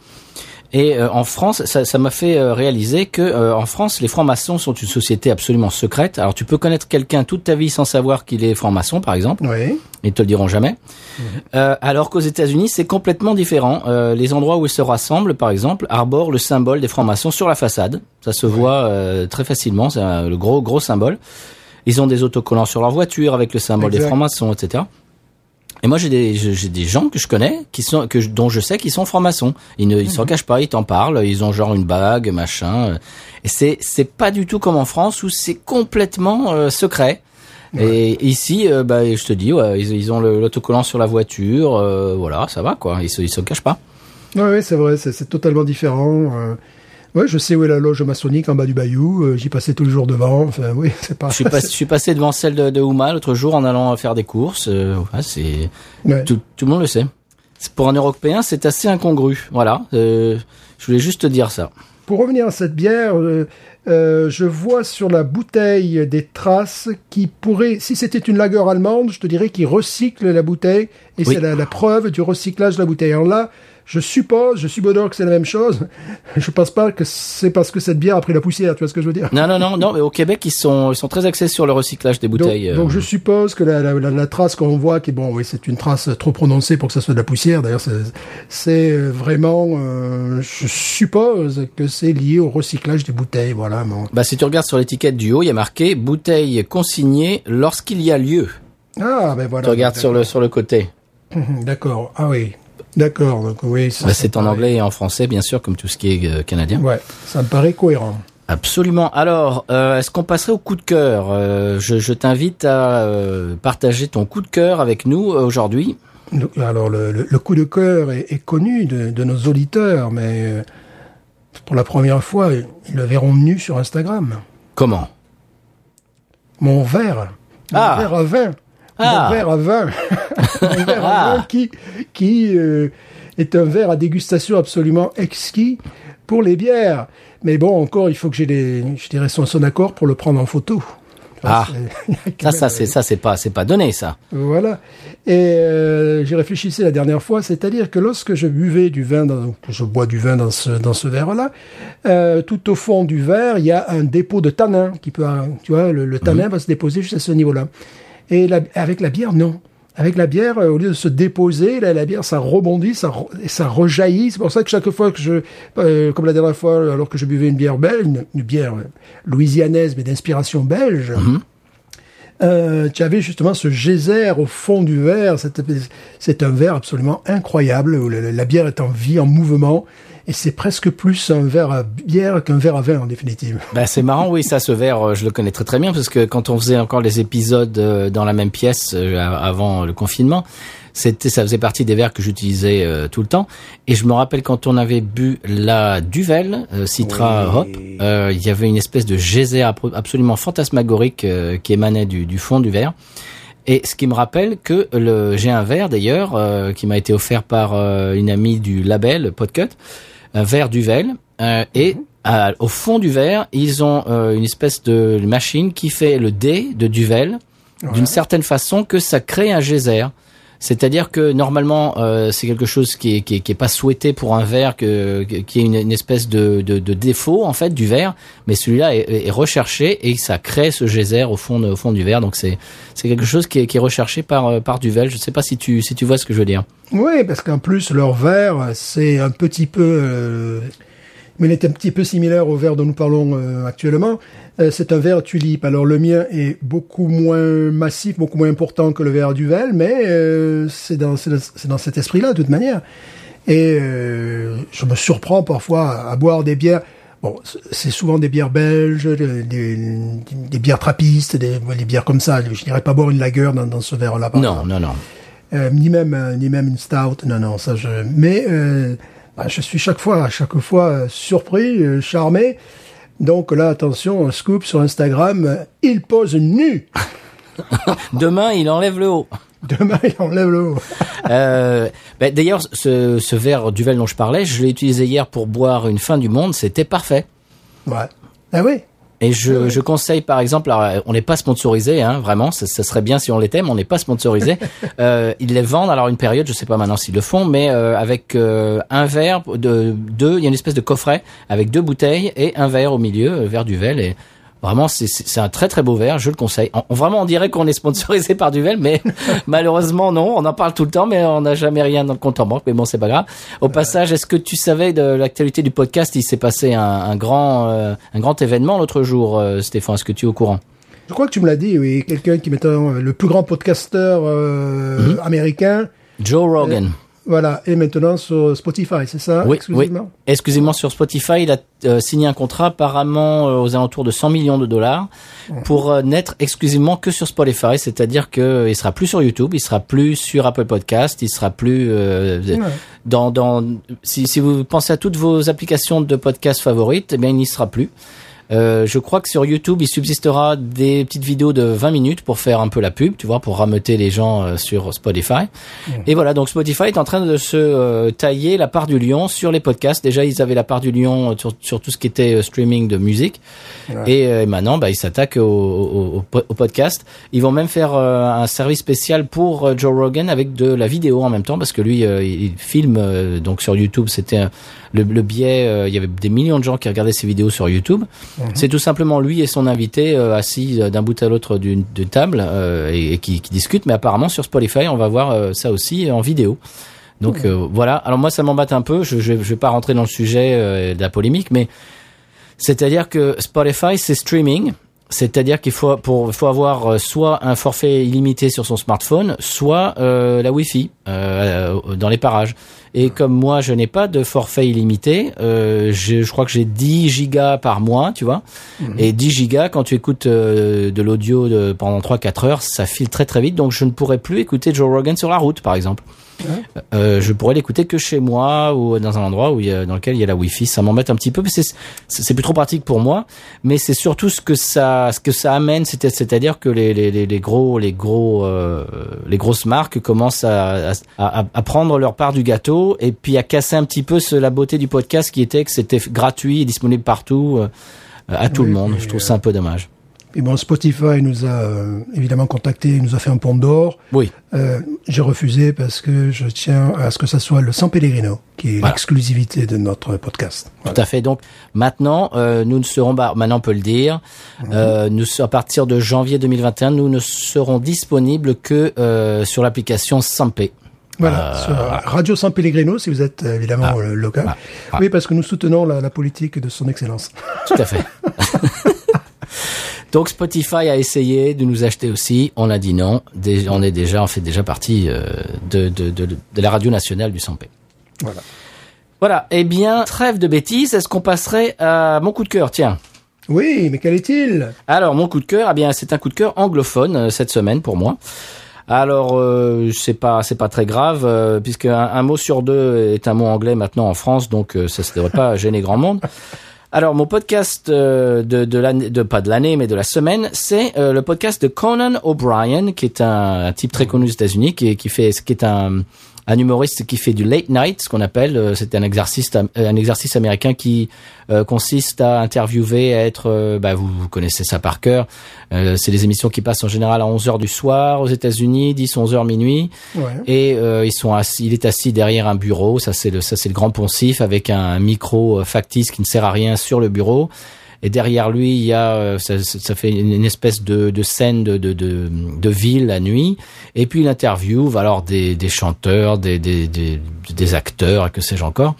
Et euh, en France, ça ça m'a fait euh, réaliser que euh, en France, les francs-maçons sont une société absolument secrète. Alors, tu peux connaître quelqu'un toute ta vie sans savoir qu'il est franc-maçon, par exemple. Oui. Ils te le diront jamais. Euh, alors qu'aux États-Unis, c'est complètement différent. Euh, les endroits où ils se rassemblent, par exemple, arborent le symbole des francs-maçons sur la façade. Ça se voit euh, très facilement. C'est un- le gros gros symbole. Ils ont des autocollants sur leur voiture avec le symbole des francs-maçons, etc. Et moi, j'ai des j'ai des gens que je connais qui sont que dont je sais qu'ils sont francs-maçons. Ils ne ils s'en cachent pas, ils t'en parlent. Ils ont genre une bague, machin. Et c'est c'est pas du tout comme en France où c'est complètement euh, secret. Et ici, euh, bah, je te dis, ouais, ils, ils ont l'autocollant sur la voiture, euh, voilà, ça va quoi. Ils se, ils se cachent pas. Oui, oui, c'est vrai, c'est totalement différent. Ouais, je sais où est la loge maçonnique en bas du bayou. euh, J'y passais tous les jours devant. Enfin, oui, <laughs> c'est pas. Je suis, pas, je suis passé devant celle de, de Houma l'autre jour en allant faire des courses. euh, ouais, c'est Ouais. tout, tout le monde le sait. Pour un Européen, c'est assez incongru. Voilà. euh, je voulais juste te dire ça. Pour revenir à cette bière, je vois sur la bouteille des traces qui pourraient, si c'était une lager allemande, je te dirais qu'ils recyclent la bouteille et Oui. c'est la, la preuve du recyclage de la bouteille. Alors là, je suppose, je subodore que c'est la même chose. <laughs> Je pense pas que c'est parce que cette bière a pris la poussière, tu vois ce que je veux dire Non, non, non, non. Mais au Québec, ils sont, ils sont très axés sur le recyclage des donc, bouteilles. euh. donc je suppose que la, la, la- la trace qu'on voit, qui est bon, oui, c'est une trace trop prononcée pour que ça soit de la poussière. D'ailleurs, c'est- euh, vraiment, euh, je suppose que c'est lié au recyclage des bouteilles. Voilà. Bon. Bah, si tu regardes sur l'étiquette du haut, il y a marqué bouteille consignée lorsqu'il y a lieu. Ah, ben voilà. Tu regardes sur le sur le côté. <laughs> D'accord. Ah oui. D'accord. Donc oui. Bah, c'est en paraît- anglais et en français, bien sûr, comme tout ce qui est euh, canadien. Ouais. Ça me paraît cohérent. Absolument. Alors, euh, est-ce qu'on passerait au coup de cœur? Euh, Je, je t'invite à partager ton coup de cœur avec nous aujourd'hui. Alors le, le- le coup de cœur est, est connu de, de nos auditeurs, mais pour la première fois, ils le verront nu sur Instagram. Comment? Mon verre. Mon Ah. verre à vin. Ah. Verre à vin. <laughs> Mon verre à Ah. vin qui, qui euh, est un verre à dégustation absolument exquis pour les bières. Mais bon, encore, il faut que j'ai des, je dirais son, son accord pour le prendre en photo. Ah. <laughs> Quand Ça, ça c'est ça, c'est pas, c'est pas donné, ça. Voilà. Et euh, j'y réfléchissais la dernière fois, c'est-à-dire que lorsque je buvais du vin, dans, que je bois du vin dans ce, dans ce verre-là, euh, tout au fond du verre, il y a un dépôt de tanin qui peut, euh, tu vois, le, le tanin va se déposer juste à ce niveau-là. Et la- avec la bière, non. avec la bière, euh, au lieu de se déposer, la bière, ça rebondit, ça, rejaillit. C'est pour ça que chaque fois que je, euh, comme la dernière fois, alors que je buvais une bière belge, une, bière euh, louisianaise, mais d'inspiration belge, euh, tu avais justement ce geyser au fond du verre. C'est un verre absolument incroyable où la, la bière est en vie, en mouvement. Et c'est presque plus un verre à bière qu'un verre à vin, en définitive. Bah, c'est marrant, oui, ça, ce verre, euh, je le connais très très bien parce que quand on faisait encore les épisodes euh, dans la même pièce euh, avant le confinement, c'était, ça faisait partie des verres que j'utilisais euh, tout le temps. Et je me rappelle quand on avait bu la Duvel euh, Citra Oui. Hop, euh, il y avait une espèce de geyser absolument fantasmagorique euh, qui émanait du, du fond du verre. Et ce qui me rappelle que le, j'ai un verre d'ailleurs euh, qui m'a été offert par euh, une amie du label Podcut, un verre Duvel, euh, et à- au fond du verre ils ont euh, une espèce de machine qui fait le dé de Duvel d'une certaine façon que ça crée un geyser. C'est-à-dire que normalement euh, c'est quelque chose qui est, qui est qui est pas souhaité pour un verre que, qui est une, une espèce de, de, de défaut en fait du verre, mais celui-là est, est recherché et ça crée ce geyser au fond au fond du verre. Donc c'est c'est quelque chose qui est, qui est recherché par euh, par Duvel. Je sais pas si tu si tu vois ce que je veux dire. Oui, parce qu'en plus, leur verre, c'est un petit peu... euh, mais il est un petit peu similaire au verre dont nous parlons euh, actuellement. Euh, c'est un verre tulipe. Alors le mien est beaucoup moins massif, beaucoup moins important que le verre Duvel, mais euh, c'est dans, c'est dans- cet esprit-là, de toute manière. Et euh, je me surprends parfois à boire des bières. Bon, c'est souvent des bières belges, des, des, des bières trappistes, des, des bières comme ça. Je n'irais pas boire une lager dans, dans ce verre-là. Non non non. euh, ni même euh, ni même une stout non non ça je mais euh, bah, je suis chaque fois à chaque fois euh, surpris euh, charmé donc là attention un scoop sur Instagram euh, il pose nu <laughs> Demain il enlève le haut. demain il enlève le haut Euh, ben, D'ailleurs, ce, ce verre Duvel dont je parlais, je l'ai utilisé hier pour boire une fin du monde. C'était parfait. ouais ah oui Et je, je conseille par exemple, alors, on n'est pas sponsorisé, hein, vraiment, ça, ça serait bien si on l'était, mais on n'est pas sponsorisé. <laughs> euh, ils les vendent alors une période, je sais pas maintenant s'ils le font, mais euh, avec euh, un verre de deux, il y a une espèce de coffret avec deux bouteilles et un verre au milieu, euh, verre Duvel et Vraiment, c'est- un très très beau verre, je le conseille. On, vraiment, on dirait qu'on est sponsorisé par Duvel, mais <laughs> malheureusement non. On en parle tout le temps, mais on n'a jamais rien dans le compte en banque. Mais bon, c'est pas grave. Au passage, est-ce que tu savais de l'actualité du podcast? Il s'est passé un, un grand euh, un grand événement l'autre jour, euh, Stéphane. Est-ce que tu es au courant? Je crois que tu me l'as dit oui quelqu'un qui est euh, le plus grand podcasteur euh, américain Joe Rogan. Voilà et maintenant sur Spotify c'est ça Oui, oui. exclusivement? Sur Spotify, il a euh, signé un contrat apparemment euh, aux alentours de 100 millions de dollars pour euh, n'être exclusivement que sur Spotify, c'est-à-dire que euh, il sera plus sur YouTube, il sera plus sur Apple Podcast, il sera plus euh, dans dans si si vous pensez à toutes vos applications de podcast favorites, eh bien il n'y sera plus. Euh, je crois que sur YouTube, il subsistera des petites vidéos de 20 minutes pour faire un peu la pub, tu vois, pour rameuter les gens euh, sur Spotify. Et voilà, donc Spotify est en train de se euh, tailler la part du lion sur les podcasts. Déjà, ils avaient la part du lion sur, sur tout ce qui était streaming de musique. Et maintenant, bah, ils s'attaquent au, au, au po- au podcast. Ils vont même faire un service spécial pour Joe Rogan avec de la vidéo en même temps, parce que lui, il il filme donc sur YouTube. C'était le, le biais. il y avait des millions de gens qui regardaient ses vidéos sur YouTube. C'est tout simplement lui et son invité euh, assis euh, d'un bout à l'autre d'une table euh, et, et qui, qui discutent. Mais apparemment sur Spotify, on va voir ça aussi en vidéo. Donc voilà. Alors moi, ça m'embête un peu. Je, je vais pas rentrer dans le sujet de la polémique, mais c'est-à-dire que Spotify, c'est streaming. C'est-à-dire qu'il faut pour faut avoir soit un forfait illimité sur son smartphone, soit euh, la Wi-Fi euh, dans les parages. Et comme moi, je n'ai pas de forfait illimité, euh, je, je crois que j'ai 10 gigas par mois, tu vois. Et 10 gigas, quand tu écoutes euh, de l'audio pendant 3-4 heures, ça file très très vite. Donc je ne pourrais plus écouter Joe Rogan sur la route, par exemple. Euh, je pourrais l'écouter que chez moi ou dans un endroit où il y a, dans lequel il y a la Wi-Fi. Ça m'embête un petit peu, mais c'est c'est plus trop pratique pour moi. Mais c'est surtout ce que ça ce que ça amène, c'est-à-dire que les, les, les, gros les gros euh, les grosses marques commencent à, à, à, à prendre leur part du gâteau et puis à casser un petit peu ce, la beauté du podcast qui était que c'était gratuit et disponible partout euh, à tout Oui, le monde. Je trouve euh, ça un peu dommage. Et bon, Spotify nous a euh, évidemment contacté, il nous a fait un pont d'or. Oui. Euh, J'ai refusé parce que je tiens à ce que ça soit le San Pellegrino qui est Voilà. l'exclusivité de notre podcast. Tout à fait. Donc maintenant, euh, nous ne serons pas, maintenant on peut le dire, euh, nous à partir de janvier 2021, nous ne serons disponibles que sur l'application Sampé. Voilà, Euh, sur Radio San Pellegrino, si vous êtes euh, évidemment Ah. euh, local. Ah. Ah. Oui, parce que nous soutenons la, la politique de son excellence. Tout à fait. <laughs> Donc Spotify a essayé de nous acheter aussi. On a dit non. Dé- On est déjà, on fait déjà partie de, de, de, de la radio nationale du Sampé. Voilà. Voilà. Eh bien, trêve de bêtises. Est-ce qu'on passerait à mon coup de cœur? Tiens. Oui, mais quel est-il? Alors mon coup de cœur, eh bien c'est un coup de cœur anglophone cette semaine pour moi. Alors euh, c'est pas c'est pas très grave euh, puisque un, mot sur deux est un mot anglais maintenant en France donc euh, ça ne devrait pas <laughs> gêner grand monde. Alors mon podcast euh, de de l'année de pas de l'année mais de la semaine c'est euh, le podcast de Conan O'Brien qui est un, un type très connu aux États-Unis qui, qui fait qui est un un humoriste qui fait du late night, ce qu'on appelle, euh, c'est un exercice, euh, un exercice américain qui euh, consiste à interviewer, à être, bah, vous, vous connaissez ça par cœur. Euh, c'est des émissions qui passent en général à 11 heures du soir aux États-Unis, 10, 11 heures minuit, Ouais. et euh, ils sont assis, il est assis derrière un bureau. Ça c'est le, ça c'est le grand poncif avec un micro factice qui ne sert à rien sur le bureau. Et derrière lui, il y a, euh, ça, ça fait une espèce de, de scène de, de, de, de ville la nuit. Et puis il interviewe alors des, des chanteurs, des, des, des, des acteurs, et que sais-je encore.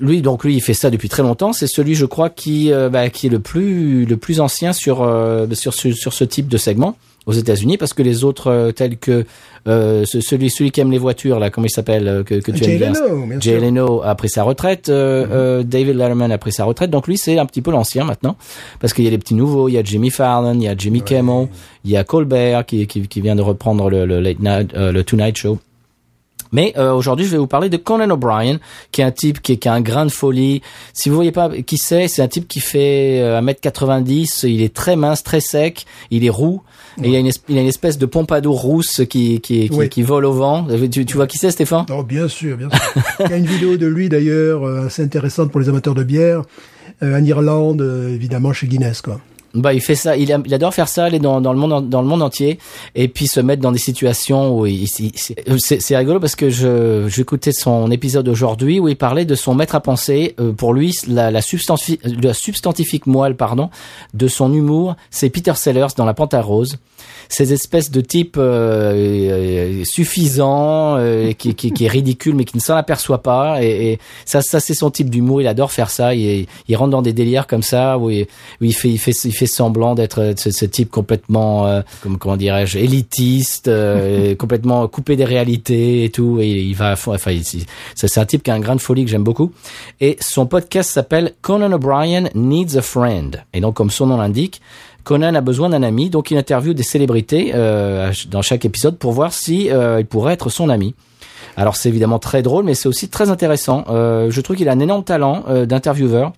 Lui, donc lui, il fait ça depuis très longtemps. C'est celui, je crois, qui, euh, bah, qui est le plus, le plus ancien sur, euh, sur, ce, sur ce type de segment aux États-Unis, parce que les autres, euh, tels que euh, ce- celui, celui qui aime les voitures, là, comment il s'appelle, euh, que, que tu Jay aimes Leno, bien Jay. Leno a pris sa retraite, euh, euh, David Letterman a pris sa retraite, donc lui c'est un petit peu l'ancien maintenant, parce qu'il y a les petits nouveaux, il y a Jimmy Fallon, il y a Jimmy Kimmel, il y a Colbert qui, qui, qui vient de reprendre le, le late night, euh, le Tonight Show. Mais euh, aujourd'hui, je vais vous parler de Conan O'Brien, qui est un type qui, qui a un grain de folie. Si vous voyez pas qui c'est, c'est un type qui fait euh, 1m90, il est très mince, très sec, il est roux, et il a une, es- il a une espèce de pompadour rousse qui, qui, qui, Oui. qui vole au vent. Tu, tu vois qui c'est, Stéphane? Oh, bien sûr, bien sûr. Il y a une vidéo de lui d'ailleurs euh, assez intéressante pour les amateurs de bière euh, en Irlande, euh, évidemment chez Guinness quoi. Bah, il fait ça. Il, a- il adore faire ça, aller dans, dans le monde, dans le monde entier, et puis se mettre dans des situations où il, il- c'est rigolo parce que je j'écoutais son épisode aujourd'hui où il parlait de son maître à penser. Euh, pour lui, la, la, substanti- la substantifique moelle, pardon, de son humour, c'est Peter Sellers dans La Panthère Rose. Ces espèces de type euh, euh, euh, qui, qui, qui est ridicule mais qui ne s'en aperçoit pas. Et, et ça, ça c'est son type d'humour. Il adore faire ça. Il, il rentre dans des délires comme ça où il, où il fait, il fait, il fait semblant d'être ce, ce type complètement, euh, comme, comment dirais-je, élitiste, euh, <laughs> complètement coupé des réalités et tout. Et il va, à fond- enfin, c'est un type qui a un grain de folie que j'aime beaucoup. Et son podcast s'appelle Conan O'Brien Needs a Friend. Et donc, comme son nom l'indique, Conan a besoin d'un ami, donc il interviewe des célébrités euh, dans chaque épisode pour voir si il pourrait être son ami. Alors c'est évidemment très drôle, mais c'est aussi très intéressant. Je trouve qu'il a un énorme talent d'intervieweur.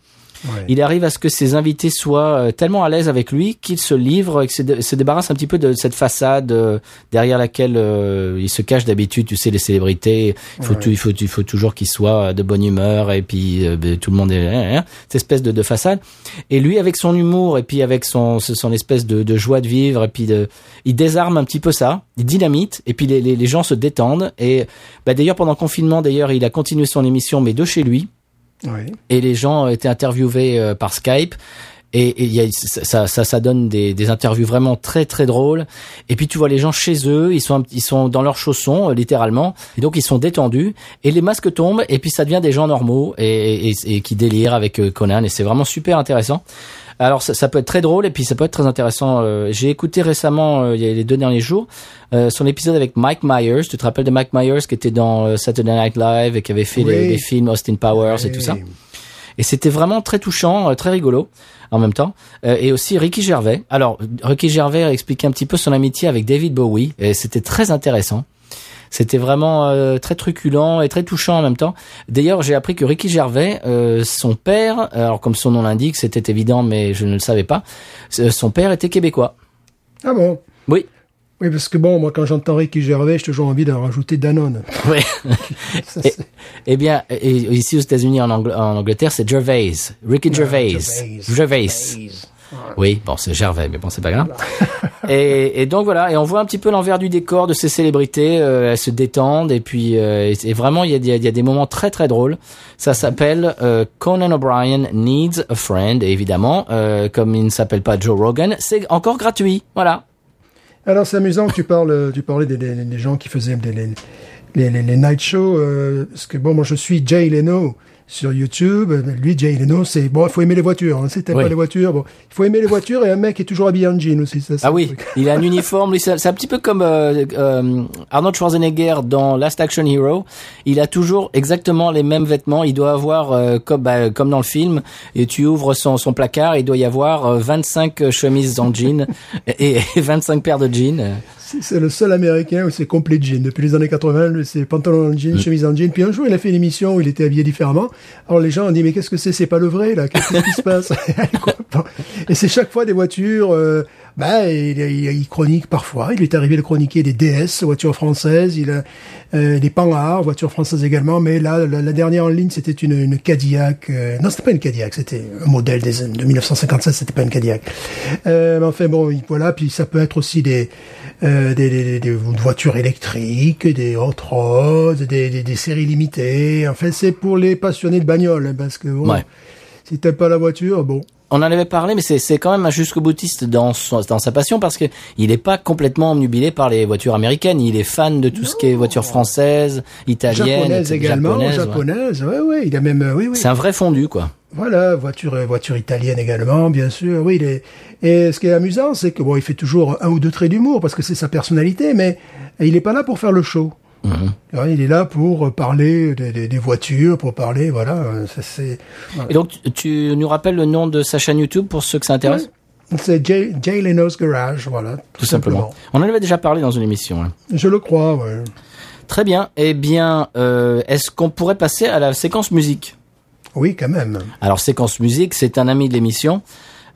Ouais. Il arrive à ce que ses invités soient euh, tellement à l'aise avec lui qu'il se livre, qu'il se, se débarrasse un petit peu de cette façade euh, derrière laquelle euh, il se cache d'habitude. Tu sais, les célébrités, il faut, Ouais. tout- il faut, il faut toujours qu'ils soient de bonne humeur et puis euh, ben, tout le monde est hein, hein, cette espèce de, de façade. Et lui, avec son humour et puis avec son, son espèce de, de joie de vivre et puis de, il désarme un petit peu ça, il dynamite et puis les, les, les gens se détendent. Et bah, d'ailleurs pendant le confinement, d'ailleurs, il a continué son émission mais de chez lui Et les gens étaient interviewés euh, par Skype. Et, et y a, ça, ça, ça donne des, interviews vraiment très très drôles. Et puis tu vois les gens chez eux, ils sont ils sont dans leurs chaussons euh, littéralement, et donc ils sont détendus. Et les masques tombent, et puis ça devient des gens normaux et, et, et qui délirent avec euh, Conan. Et c'est vraiment super intéressant. Alors ça, ça peut être très drôle et puis ça peut être très intéressant. Euh, J'ai écouté récemment, euh, il y a les deux derniers jours, euh, son épisode avec Mike Myers. Tu te rappelles de Mike Myers qui était dans Saturday Night Live et qui avait fait les, Oui. les films Austin Powers et tout ça? Et c'était vraiment très touchant, très rigolo en même temps. Et aussi Ricky Gervais. Alors, Ricky Gervais a expliqué un petit peu son amitié avec David Bowie. Et c'était très intéressant. C'était vraiment euh, très truculent et très touchant en même temps. D'ailleurs, j'ai appris que Ricky Gervais, euh, son père, alors comme son nom l'indique, c'était évident, mais je ne le savais pas, euh, son père était québécois. Ah bon? Oui. Oui, parce que bon, moi quand j'entends Ricky Gervais, j'ai toujours envie d'en rajouter Danone. <laughs> Oui. Ça, Et- c'est- Eh bien, et ici aux États-Unis, en, Angl- en Angleterre, c'est Gervais. Ricky Gervais. Gervais. Gervais. Gervais. Oui, bon, c'est Gervais, mais bon, c'est pas grave. <laughs> et, et donc voilà, et on voit un petit peu l'envers du décor de ces célébrités. euh, elles se détendent et puis euh, et, et vraiment, il y a, des- il y a des moments très très drôles. Ça s'appelle euh, Conan O'Brien Needs a Friend. Et évidemment, euh, comme il ne s'appelle pas Joe Rogan, c'est encore gratuit. Voilà. Alors c'est amusant que tu parles, tu parlais des, des, des gens qui faisaient des, les, les, les, les night shows, euh, parce que bon, moi je suis Jay Leno sur YouTube. Lui, Jay Leno, c'est bon, il faut aimer les voitures. Hein, t'aimes Oui. pas les voitures, bon, il faut aimer les voitures et un mec est toujours habillé en jean aussi. Ça, Ah oui, truc. il a un uniforme. C'est un petit peu comme euh, euh, Arnold Schwarzenegger dans Last Action Hero. Il a toujours exactement les mêmes vêtements. Il doit avoir euh, comme bah, comme dans le film. Et tu ouvres son son placard, il doit y avoir euh, 25 chemises en jean <laughs> et, et 25 paires de jeans. C'est le seul américain où c'est complet jean. Depuis les années 80, lui, c'est pantalon en jean, chemise en jean. Puis un jour, il a fait une émission où il était habillé différemment. Alors les gens ont dit, mais qu'est-ce que c'est? C'est pas le vrai, là Qu'est-ce qui se passe? <laughs> Et c'est chaque fois des voitures... Euh, bah, il, il, il chronique parfois. Il lui est arrivé de chroniquer des DS, voitures françaises. Il a euh, des Panhard, voitures françaises également. Mais là, la, la dernière en ligne, c'était une, une Cadillac. euh, non, c'était pas une Cadillac. C'était un modèle des, de 1957. C'était pas une Cadillac. Euh, mais enfin bon, il- voilà. Puis ça peut être aussi des euh, des, des, des- des voitures électriques, des hot des, des, des séries limitées. Enfin, c'est pour les passionnés de bagnole, hein, parce que bon, Ouais. si t'aimes pas la voiture, bon. On en avait parlé, mais c'est c'est quand même un jusqu'au boutiste dans son, dans sa passion parce que il est pas complètement omnubilé par les voitures américaines. Il est fan de tout ce qui est voitures françaises, italiennes, japonaise etc., également, japonaises, ouais. japonaise, ouais, ouais, il a même, euh, oui, oui. C'est un vrai fondu, quoi. Voilà, voiture, euh, voiture italienne également, bien sûr. Oui, il est... et ce qui est amusant, c'est que bon, il fait toujours un ou deux traits d'humour parce que c'est sa personnalité, mais il est pas là pour faire le show. Mhm. Ouais, Il est là pour parler des, des- des voitures, pour parler, voilà. ça, C'est Et donc, tu- nous rappelles le nom de sa chaîne YouTube pour ceux que ça intéresse c'est Jay, Jay Leno's Garage, voilà, tout, Tout simplement. On en avait déjà parlé dans une émission. hein. Je le crois, ouais. Très bien. Eh bien, euh, est-ce qu'on pourrait passer à la séquence musique? Oui, quand même. Alors, séquence musique, c'est un ami de l'émission.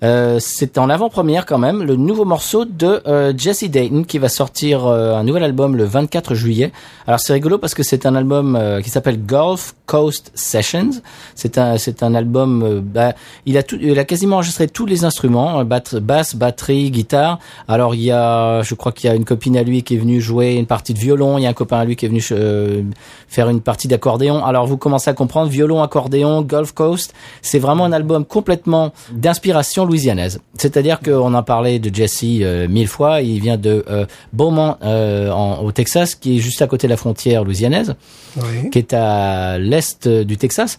Euh, c'est en avant-première quand même le nouveau morceau de euh, Jesse Dayton qui va sortir euh, un nouvel album le 24 juillet. Alors c'est rigolo parce que c'est un album euh, qui s'appelle Gulf Coast Sessions. C'est un c'est un album euh, bah, il a tout il a quasiment enregistré tous les instruments euh, basse, batterie, guitare. Alors il y a je crois qu'il y a une copine à lui qui est venue jouer une partie de violon, il y a un copain à lui qui est venu faire une partie d'accordéon. Alors vous commencez à comprendre violon, accordéon, Gulf Coast, c'est vraiment un album complètement d'inspiration louisianaise. C'est-à-dire qu'on en parlait de Jesse euh, mille fois, il vient de euh, Beaumont euh, en- au Texas, qui est juste à côté de la frontière louisianaise, Oui. qui est à l'est du Texas.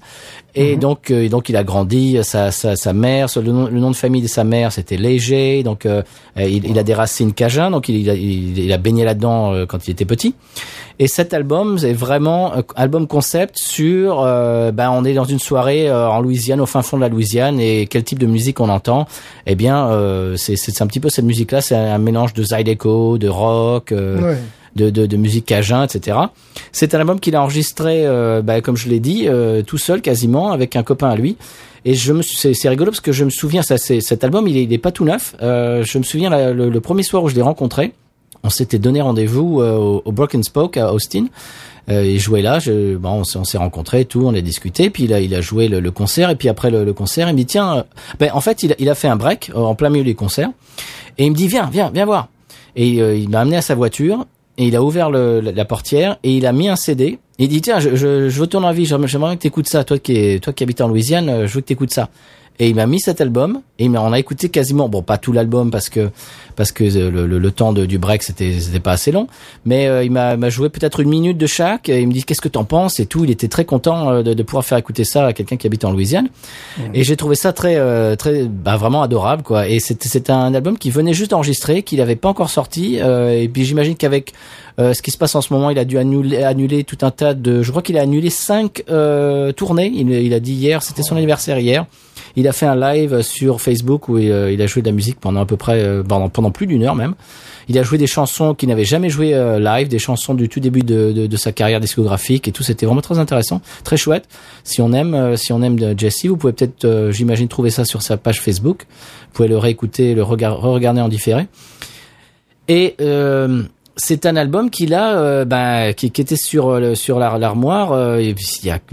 Et donc, euh, et donc il a grandi. Sa, sa, sa mère, le nom, le nom de famille de sa mère, c'était Léger. Donc, euh, euh, il, il a des racines cajun. Donc, il, il a, il, a baigné là-dedans euh, quand il était petit. Et cet album, c'est vraiment un album concept sur. euh, ben, on est dans une soirée euh, en Louisiane, au fin fond de la Louisiane, et quel type de musique on entend Eh bien, euh, c'est c'est un petit peu cette musique-là. C'est un mélange de zydeco, de rock. euh, Ouais. De, musique cajun, etc. C'est un album qu'il a enregistré, euh, bah, comme je l'ai dit, euh, tout seul quasiment, avec un copain à lui. Et je me, c'est, rigolo parce que je me souviens, ça, c'est, cet album, il est, pas tout neuf. Euh, je me souviens le, premier soir où je l'ai rencontré, on s'était donné rendez-vous au, Broken Spoke à Austin. Il jouait là, bon, on s'est, on s'est rencontrés, tout, on a discuté, puis il a, il a joué le, concert, et puis après le, concert, il me dit tiens, ben en fait, il, a- fait un break en plein milieu du concert, et il me dit viens, viens, viens voir. Et il m'a amené à sa voiture et il a ouvert le, la, portière et il a mis un CD. Il dit tiens, je, je, je veux ton avis, j'aimerais que t'écoutes ça, toi qui qui habites en Louisiane, euh, je veux que t'écoutes ça. Et il m'a mis cet album et il on a écouté quasiment, bon pas tout l'album parce que parce que euh, le, le, le temps de, du break c'était c'était pas assez long, mais euh, il m'a m'a joué peut-être une minute de chaque. Et il me dit qu'est-ce que t'en penses et tout. Il était très content euh, de, de pouvoir faire écouter ça à quelqu'un qui habite en Louisiane. Et j'ai trouvé ça très euh, très bah, vraiment adorable quoi. Et c'était un album qui venait juste d'enregistrer, qu'il avait pas encore sorti. euh, et puis j'imagine qu'avec euh, ce qui se passe en ce moment, il a dû annuler, annuler tout un tas de. Je crois qu'il a annulé cinq euh, tournées. Il, il a dit hier, c'était son anniversaire hier. Il a fait un live sur Facebook où il, euh, il a joué de la musique pendant à peu près euh, pendant, pendant plus d'une heure même. Il a joué des chansons qu'il n'avait jamais joué euh, live, des chansons du tout début de, de, de sa carrière discographique et tout. C'était vraiment très intéressant, très chouette. Si on aime, euh, si on aime Jesse, vous pouvez peut-être, euh, j'imagine, trouver ça sur sa page Facebook. Vous pouvez le réécouter, le regard- re-regarder en différé. Et euh, c'est un album euh, bah, qui, était sur sur la- l'armoire il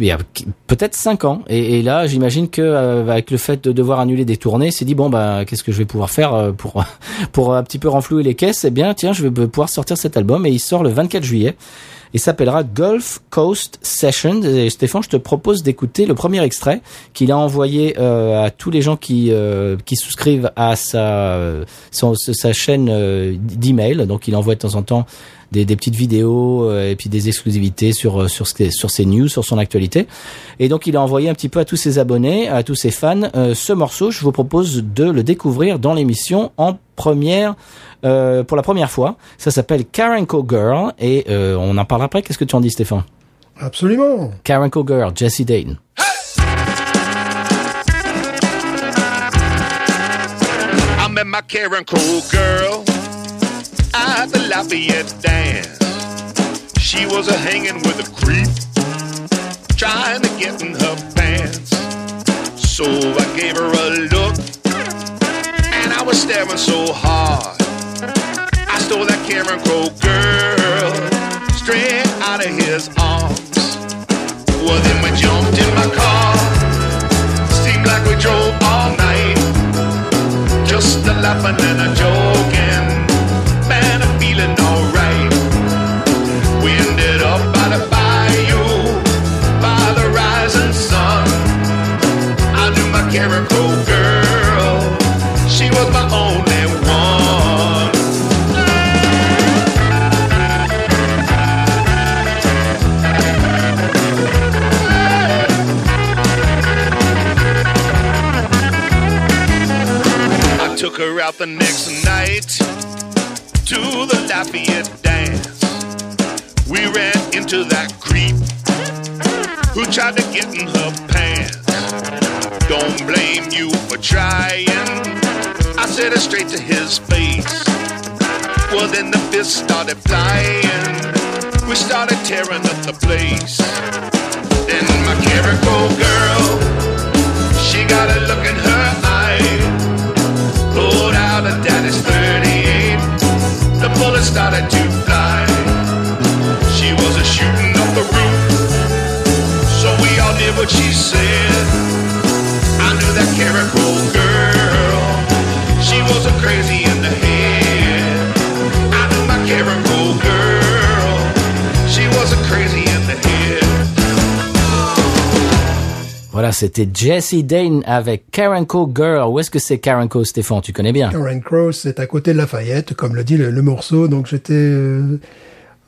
y a, peut-être cinq ans. Et, là, j'imagine que euh, avec le fait de devoir annuler des tournées, il s'est dit bon bah qu'est-ce que je vais pouvoir faire euh, pour <laughs> pour un petit peu renflouer les caisses? Eh bien tiens, je vais pouvoir sortir cet album et il sort le 24 juillet. Il s'appellera Gulf Coast Sessions. Et Stéphane, je te propose d'écouter le premier extrait qu'il a envoyé euh, à tous les gens qui qui qui souscrivent à sa son- sa chaîne euh, d'email. Donc il envoie de temps en temps des, des petites vidéos euh, et puis des exclusivités sur euh, sur sur ses news, sur son actualité. Et donc il a envoyé un petit peu à tous ses abonnés, à tous ses fans, euh, ce morceau. Je vous propose de le découvrir dans l'émission en première euh, pour la première fois. Ça s'appelle Karenko Girl et euh, on en parlera après. Qu'est-ce que tu en dis, Stéphane? Absolument. Karenko Girl, Jesse Dayton. I met my Karen Cole girl at the Lafayette dance. She was a hanging with a creep, trying to get in her pants. So I gave her a look, and I was staring so hard. I stole that Karen Cole girl straight out of his arms. Well, then we jumped in my car. Seemed like we drove all night just a laughing and a joking, Cole girl, she was my only one. I took her out the next night to the Lafayette dance. We ran into that creep who tried to get in her pants. Don't blame you for trying. I said it straight to his face. Well, then the fists started flying. We started tearing up the place. Then my Carrico girl, she got a look in her eye pulled out a daddy's 38. The bullet started to fly. She was a shooting off the roof. So we all did what she said. I knew that Carrico girl. She was a crazy in the head. I knew my Carrico girl. She was a crazy in the head. Voilà, c'était Jesse Dane avec Karenko Girl. Où est-ce que c'est Karenko, Stéphane? Tu connais bien? Karen Cross, c'est à côté de Lafayette, comme le dit le, le morceau. Donc j'étais, euh,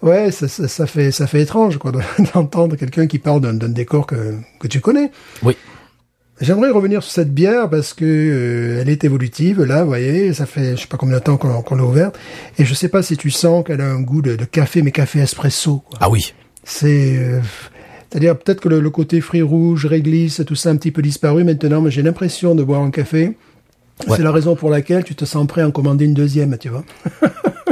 ouais, ça, ça, ça fait, ça fait étrange quoi <laughs> d'entendre quelqu'un qui parle d'un d'un décor que que tu connais. Oui. J'aimerais revenir sur cette bière parce que euh, elle est évolutive. Là, vous voyez, ça fait je sais pas combien de temps qu'on l'a ouverte, et je sais pas si tu sens qu'elle a un goût de, de café, mais café espresso. quoi. Ah oui. C'est, euh, c'est-à-dire peut-être que le, le côté fruits rouges, réglisse, tout ça un petit peu disparu maintenant, mais j'ai l'impression de boire un café. Ouais. C'est la raison pour laquelle tu te sens prêt à en commander une deuxième, tu vois. <laughs>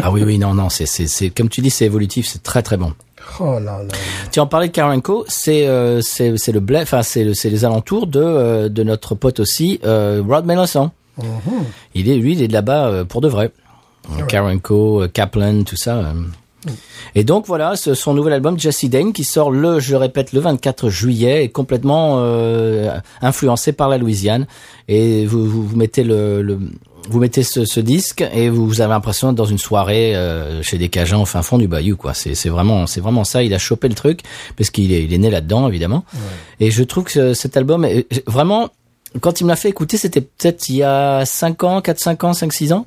Ah oui, oui, non, non, c'est, c'est, c'est, comme tu dis, c'est évolutif, c'est très, très bon. Oh là là. Tu en parlais de Karenko, c'est, euh, c'est, c'est le blé, enfin, c'est, le- c'est les alentours de, euh, de notre pote aussi, euh, Rod Melanson. Il est, lui, il est de là-bas euh, pour de vrai. Karenko, euh, Kaplan, tout ça. euh. Et donc voilà, ce, son nouvel album Jesse Dane qui sort le, je répète, le 24 juillet, est complètement euh, influencé par la Louisiane. Et vous, vous, vous mettez le, le- vous mettez ce, ce disque et vous, avez l'impression d'être dans une soirée euh, chez des Cajuns au fin fond du Bayou, quoi. C'est, c'est vraiment, c'est vraiment ça. Il a chopé le truc parce qu'il est, il est né là-dedans, évidemment. Et je trouve que cet album est vraiment, quand il me l'a fait écouter, c'était peut-être il y a 5 ans, 4, 5 ans, 5, 6 ans.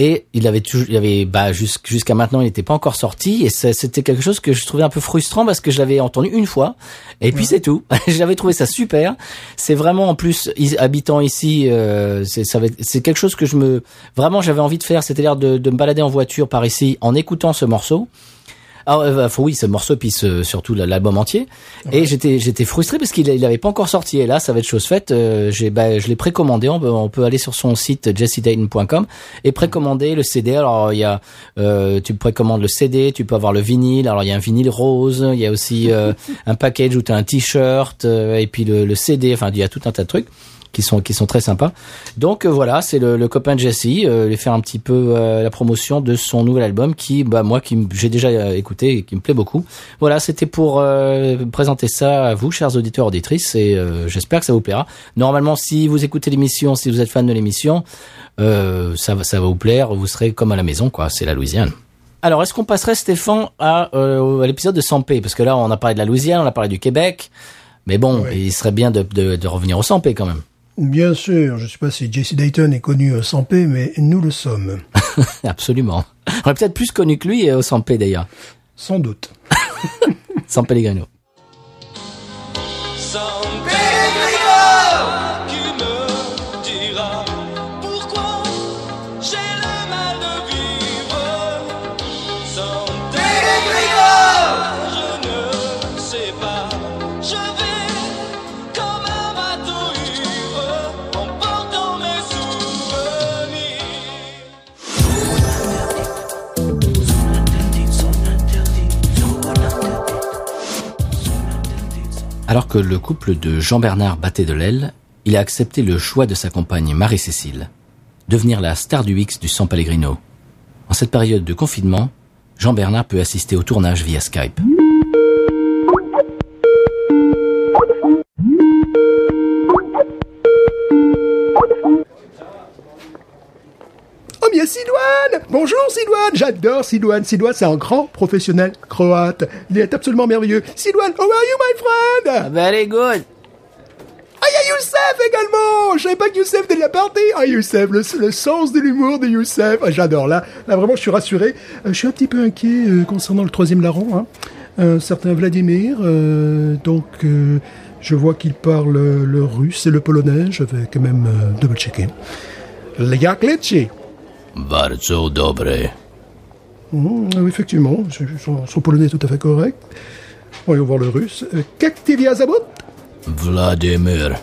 Et il avait toujours, il avait, bah, jusqu'- jusqu'à maintenant, il n'était pas encore sorti. Et c'était quelque chose que je trouvais un peu frustrant parce que je l'avais entendu une fois. Et puis c'est tout. <laughs> J'avais trouvé ça super. C'est vraiment, en plus, habitant ici, euh, c'est, quelque chose que je me, vraiment, j'avais envie de faire. C'est-à-dire de, de me balader en voiture par ici en écoutant ce morceau. Ah euh, faut- oui, ce morceau puis ce- surtout l'album entier. Et j'étais j'étais frustré parce qu'il il avait pas encore sorti. Et là, ça va être chose faite. Euh, j'ai bah, je l'ai précommandé. On peut, on peut aller sur son site jessedayton.com et précommander le CD. Alors il y a euh, tu précommandes le CD, tu peux avoir le vinyle. Alors il y a un vinyle rose, il y a aussi euh, <laughs> un package où tu as un t-shirt euh, et puis le, le CD. Enfin il y a tout un tas de trucs. Qui sont qui sont très sympas. Donc euh, voilà, c'est le, le copain de Jesse, euh, lui faire un petit peu euh, la promotion de son nouvel album qui, bah moi, qui j'ai déjà euh, écouté et qui me plaît beaucoup. Voilà, c'était pour présenter ça à vous, chers auditeurs auditrices, et j'espère que ça vous plaira. Normalement, si vous écoutez l'émission, si vous êtes fan de l'émission, ça va ça va vous plaire, vous serez comme à la maison, quoi. C'est la Louisiane. Alors, est-ce qu'on passerait, Stéphane, à, à l'épisode de Sampé? Parce que là, on a parlé de la Louisiane, on a parlé du Québec. Mais bon, Oui. il serait bien de, de, de revenir au Sampé quand même. Bien sûr, je ne sais pas si Jesse Dayton est connu euh, sans paix, mais nous le sommes. <laughs> Absolument. On est peut-être plus connu que lui euh, au Sampé d'ailleurs. Sans doute. <laughs> San Pellegrino. Alors que le couple de Jean-Bernard battait de l'aile, il a accepté le choix de sa compagne Marie-Cécile, devenir la star du X du San Pellegrino. En cette période de confinement, Jean-Bernard peut assister au tournage via Skype. Bonjour Silouane J'adore Silouane. Silouane, c'est un grand professionnel croate. Il est absolument merveilleux. Silouane, how are you, my friend? Very good. Ah, il y a Youssef également Je savais pas que Youssef était de la partie Ah, Youssef, le, le sens de l'humour de Youssef Ah, J'adore, là, là, vraiment, je suis rassuré. Euh, je suis un petit peu inquiet euh, concernant le troisième larron, hein. Un certain Vladimir, euh, donc... euh, je vois qu'il parle euh, le russe et le polonais, je vais quand même euh, double-checker. Leci Bardzo dobre. Mmh, effectivement, son, son, polonais est tout à fait correct. Voyons voir le russe. Euh, Kaktivia Zabot? Vladimir.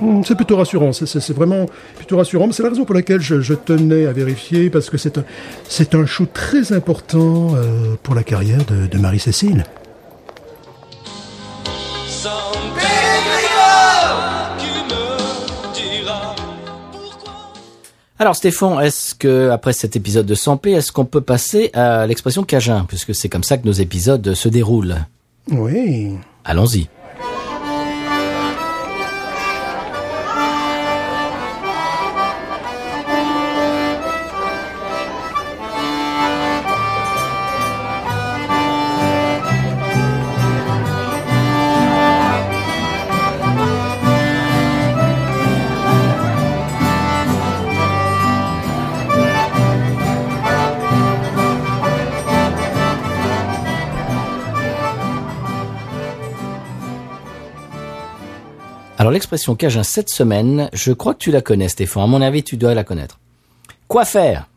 Hmm, c'est plutôt rassurant, c'est vraiment plutôt rassurant. C'est la raison pour laquelle je, je, tenais à vérifier, parce que c'est un, un shoot très important euh, pour la carrière de, de Marie-Cécile. Alors Stéphane, est-ce que après cet épisode de Sampé, est-ce qu'on peut passer à l'expression cajun, puisque c'est comme ça que nos épisodes se déroulent? Oui. Allons-y. L'expression cajun cette semaine, je crois que tu la connais Stéphane, à mon avis tu dois la connaître. Quoi faire?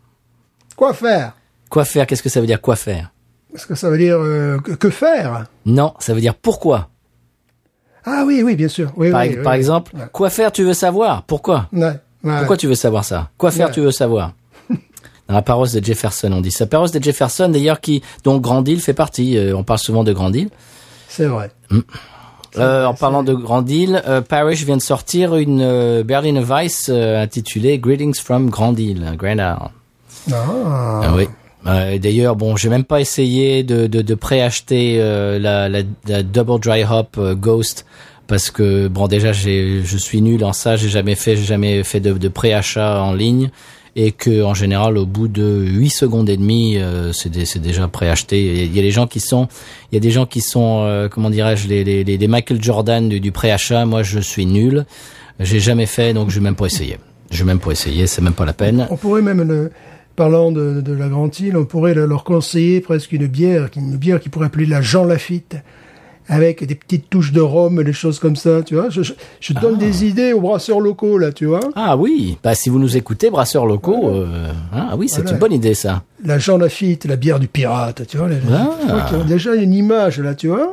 Quoi faire? Quoi faire, qu'est-ce que ça veut dire quoi faire? Est-ce que ça veut dire euh, que, faire? Non, ça veut dire pourquoi? Ah oui, oui, bien sûr. Oui, Par, oui, par oui. exemple, Ouais. quoi faire tu veux savoir? Pourquoi? Ouais, ouais. Pourquoi tu veux savoir ça? Quoi faire tu veux savoir? <laughs> Dans la paroisse de Jefferson, on dit ça. Paroisse de Jefferson, d'ailleurs, qui dont Grandil fait partie. Euh, on parle souvent de Grandil. C'est vrai. Euh, en parlant de Grandil, euh, Parrish vient de sortir une euh, Berliner Weiss euh, intitulée Greetings from Grandil, Grand Isle. Ah. Ah oui. Euh, D'ailleurs, bon, j'ai même pas essayé de, de, de préacheter la, la, la Double Dry Hop Ghost parce que bon, déjà, je suis nul en ça. J'ai jamais fait, jamais fait de, de préachat en ligne et que en général, au bout de 8 secondes et demie, euh, c'est, dé- c'est déjà préacheté. Il y a des gens qui sont, il y a des gens qui sont, euh, comment dirais-je, les, Michael Jordan du, préachat. Moi, je suis nul. J'ai jamais fait, donc je vais même pas essayer. Je vais même pas essayer, c'est même pas la peine. On pourrait même, le, parlant de, la Grande Île, on pourrait le- leur conseiller presque une bière, une bière qui pourrait appeler la Jean Lafitte, avec des petites touches de rhum, des choses comme ça, tu vois. Je, je, je donne des idées aux brasseurs locaux, là, tu vois. Ah oui, bah si vous nous écoutez, brasseurs locaux, euh, ah oui, c'est Voilà. une bonne idée ça. La Jean Lafitte, la bière du pirate, tu vois. la- Ah. y a déjà une image, là, tu vois.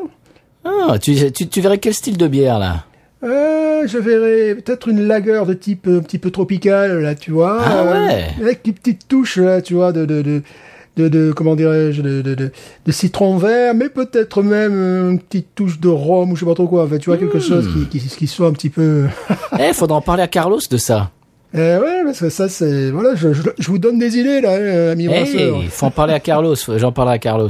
Ah, tu, tu, tu verrais quel style de bière là? Euh, je verrais peut-être une lagueur de type un petit peu tropical, là, tu vois. Ah euh, ouais. avec des petites touches, là, tu vois, de, de, de, de, de comment dirais-je, de, de, de, citron vert, mais peut-être même euh, une petite touche de rhum ou je sais pas trop quoi. Enfin, tu vois, quelque chose qui, qui, qui soit un petit peu... Eh, faudra en parler à Carlos de ça. Eh ouais, parce que ça, c'est... Voilà, je, je, je vous donne des idées, là, hein, ami Eh, brasseur. il faut en parler à Carlos. J'en parlerai à Carlos.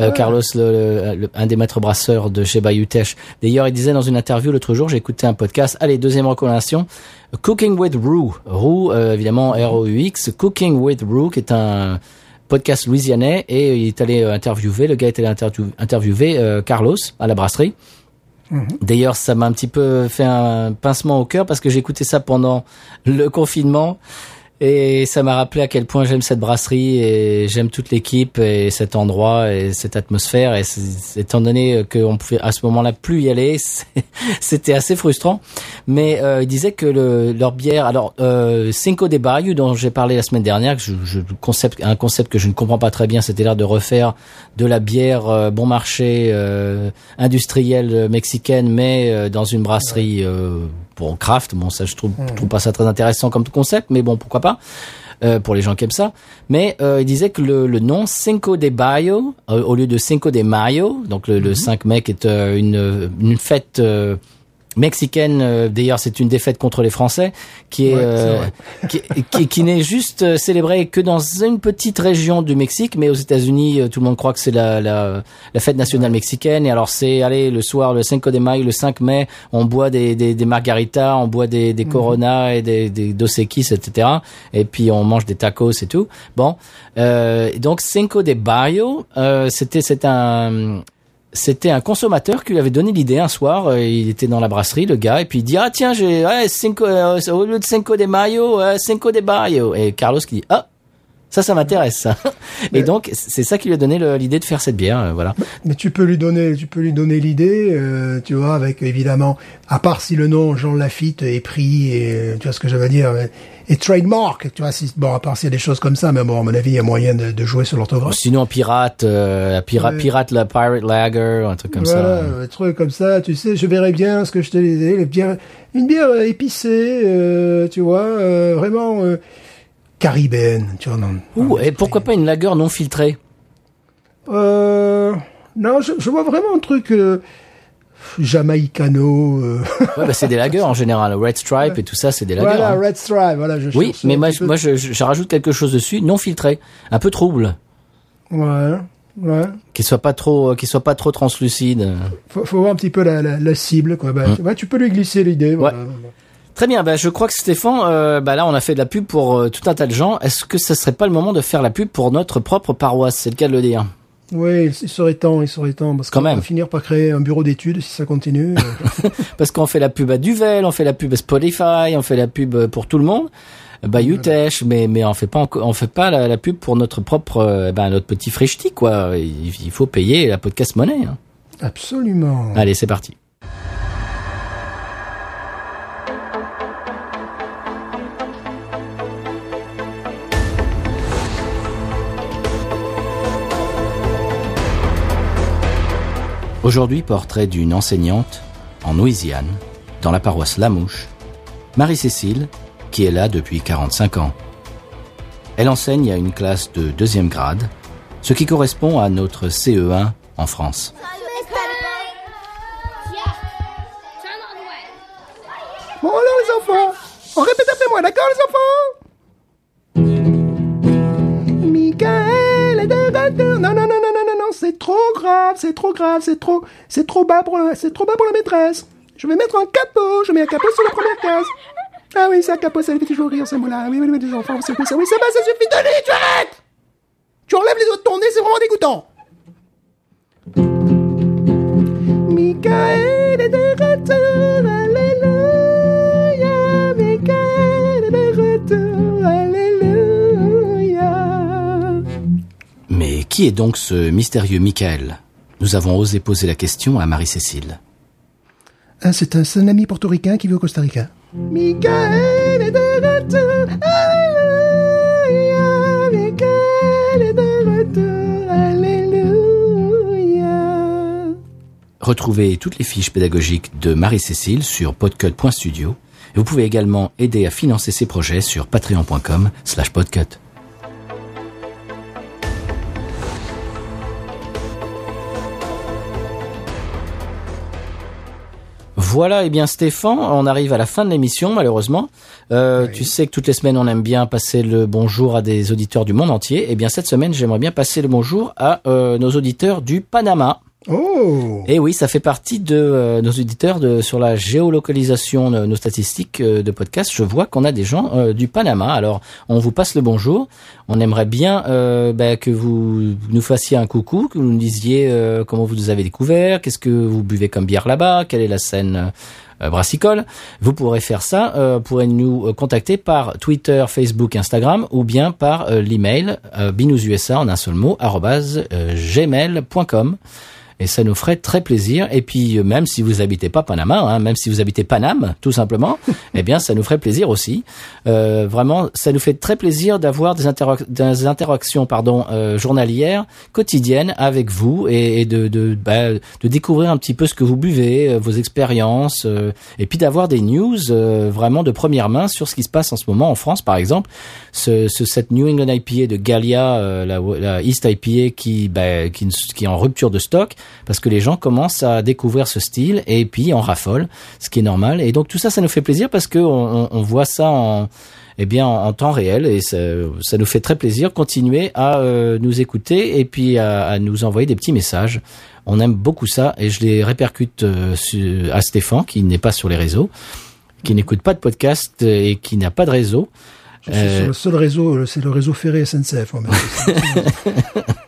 Euh, Carlos, le, le- un des maîtres brasseurs de chez Bayutech. D'ailleurs, il disait dans une interview l'autre jour, j'ai écouté un podcast. Allez, deuxième recommandation. Cooking with Roo. Roo, euh, évidemment, R-O-U-X. Cooking with Roo, qui est un podcast louisianais. Et il est allé euh, interviewer, le gars est allé interview- interviewer euh, Carlos à la brasserie. D'ailleurs, ça m'a un petit peu fait un pincement au cœur parce que j'ai écouté ça pendant le confinement et ça m'a rappelé à quel point j'aime cette brasserie et j'aime toute l'équipe et cet endroit et cette atmosphère. Et étant donné qu'on pouvait à ce moment-là plus y aller, <laughs> c'était assez frustrant. Mais euh, il disait que le, leur bière, alors euh, Cinco de Bayou dont j'ai parlé la semaine dernière, que je, je- concept, un concept que je ne comprends pas très bien, c'était l'air de refaire de la bière euh, bon marché euh, industrielle euh, mexicaine, mais euh, dans une brasserie bon craft. Bon, ça je trouve, je trouve pas ça très intéressant comme concept, mais bon pourquoi pas. euh, pour les gens qui aiment ça. Mais euh, il disait que le, le nom Cinco de Mayo, euh, au lieu de Cinco de Mayo, donc le, le 5 mai, qui est euh, une, une fête euh, mexicaine. euh, D'ailleurs, c'est une défaite contre les Français, qui est, Ouais, euh, qui, qui, qui n'est juste euh, célébrée que dans une petite région du Mexique, mais aux États-Unis, euh, tout le monde croit que c'est la, la, la fête nationale mexicaine. Et alors, c'est allez le soir, le 5 de Mayo, le 5 mai, on boit des, des, des margaritas, on boit des, des Corona et des, des Dos Equis, etc. Et puis on mange des tacos et tout. Bon, euh, donc Cinco de Mayo, euh, c'était c'est un c'était un consommateur qui lui avait donné l'idée un soir. euh, il était dans la brasserie, le gars, et puis il dit ah tiens j'ai ouais, cinco, euh, au lieu de Cinco de Mayo, euh, Cinco de Mayo. Et Carlos qui dit ah ça ça m'intéresse ça. <laughs> Et donc c'est ça qui lui a donné l'idée de faire cette bière. euh, voilà. Mais tu peux lui donner, tu peux lui donner l'idée, euh, tu vois, avec évidemment, à part si le nom Jean Lafitte est pris et tu vois ce que je veux dire, et trademark, tu vois, si, bon, à part s'il y a des choses comme ça, mais bon, à mon avis, il y a moyen de, de jouer sur l'orthographe. Sinon pirate, euh, pirate, pirate la pirate lager, un truc comme voilà, ça. un truc comme ça, tu sais, je verrais bien ce que je te disais, les bières, une bière euh, épicée, euh, tu vois, euh, vraiment euh, caribéenne, tu vois. Non, Ouh, et pourquoi pas une lager non filtrée? Euh, non, je, je vois vraiment un truc euh, jamaïcano. euh, Ouais, bah, c'est des lagers en général. Red Stripe et tout ça, c'est des lagers. voilà, hein. Red Stripe, voilà. Je Oui, mais moi, moi je, je- je rajoute quelque chose dessus, non filtré, un peu trouble, Ouais, ouais. qui soit pas trop, qui soit pas trop translucide. Faut, faut voir un petit peu la, la, la cible, quoi. Bah, tu, ouais, tu peux lui glisser l'idée. Voilà. Très bien, bah, je crois que Stéphane, euh, bah là on a fait de la pub pour euh, tout un tas de gens. Est-ce que ce serait pas le moment de faire la pub pour notre propre paroisse? C'est le cas de le dire. Oui, il, serait temps, il serait temps, parce qu'on va finir par créer un bureau d'études si ça continue. Euh, <laughs> Parce qu'on fait la pub à Duvel, on fait la pub à Spotify, on fait la pub euh, pour tout le monde. Bah Utech, mais mais on fait pas on fait pas la, la pub pour notre propre euh, ben notre petit frichti quoi. Il, il faut payer la podcast monnaie. hein. Absolument. Allez, c'est parti. Aujourd'hui, portrait d'une enseignante en Louisiane, dans la paroisse Lamouche, Marie-Cécile, qui est là depuis 45 ans. Elle enseigne à une classe de deuxième grade, ce qui correspond à notre CE1 en France. Bon alors les enfants, on répète après moi, d'accord les enfants? Michael est de retour. Non, non, c'est trop grave, c'est trop grave, c'est trop, c'est trop bas pour c'est trop bas pour la maîtresse. Je vais mettre un capot, je mets un capot sur la première case. Ah oui, c'est un capot, ça lui fait toujours rire, ces mots-là. Oui, oui, oui, les enfants, c'est ça. Oui, c'est bon, ça suffit, Denis, tu arrêtes Tu enlèves les doigts de ton nez, c'est vraiment dégoûtant. Michael qui est donc ce mystérieux Michael? Nous avons osé poser la question à Marie-Cécile. Ah, c'est un, un ami portoricain qui vit au Costa Rica. Michael est de retour, alléluia. Michael est de retour, alléluia. Retrouvez toutes les fiches pédagogiques de Marie-Cécile sur podcut.studio. Vous pouvez également aider à financer ces projets sur patreon.com slash podcut. Voilà, et bien Stéphane, on arrive à la fin de l'émission malheureusement. Euh, Tu sais que toutes les semaines on aime bien passer le bonjour à des auditeurs du monde entier. Et bien cette semaine j'aimerais bien passer le bonjour à euh, nos auditeurs du Panama. Oh Et oui, ça fait partie de euh, nos auditeurs de, sur la géolocalisation de nos statistiques euh, de podcast. Je vois qu'on a des gens euh, du Panama. Alors, on vous passe le bonjour. On aimerait bien bah, que vous nous fassiez un coucou, que vous nous disiez comment vous nous avez découvert, qu'est-ce que vous buvez comme bière là-bas, quelle est la scène brassicole. Vous pourrez faire ça, euh, pourrez nous contacter par Twitter, Facebook, Instagram ou bien par l'email binoususa en un seul mot gmail.com et ça nous ferait très plaisir. Et puis euh, même si vous habitez pas Panama, hein, même si vous habitez Paname, tout simplement, <laughs> eh bien ça nous ferait plaisir aussi. Euh, vraiment, ça nous fait très plaisir d'avoir des, interac- des interactions, pardon, euh, journalières, quotidiennes avec vous et, et de de, bah, de découvrir un petit peu ce que vous buvez, euh, vos expériences, euh, et puis d'avoir des news euh, vraiment de première main sur ce qui se passe en ce moment en France, par exemple. Ce, ce cette New England IPA de Gallia, euh, la, la East IPA qui, bah, qui qui est en rupture de stock parce que les gens commencent à découvrir ce style et puis en raffolent, ce qui est normal. Et donc tout ça, ça nous fait plaisir parce que on, on- voit ça en eh bien en, en temps réel et ça, ça nous fait très plaisir. Continuer à euh, nous écouter et puis à, à nous envoyer des petits messages. On aime beaucoup ça et je les répercute euh, à Stéphane qui n'est pas sur les réseaux, qui n'écoute pas de podcast et qui n'a pas de réseau. Je suis Euh, sur le seul réseau, c'est le réseau ferré SNCF. <laughs>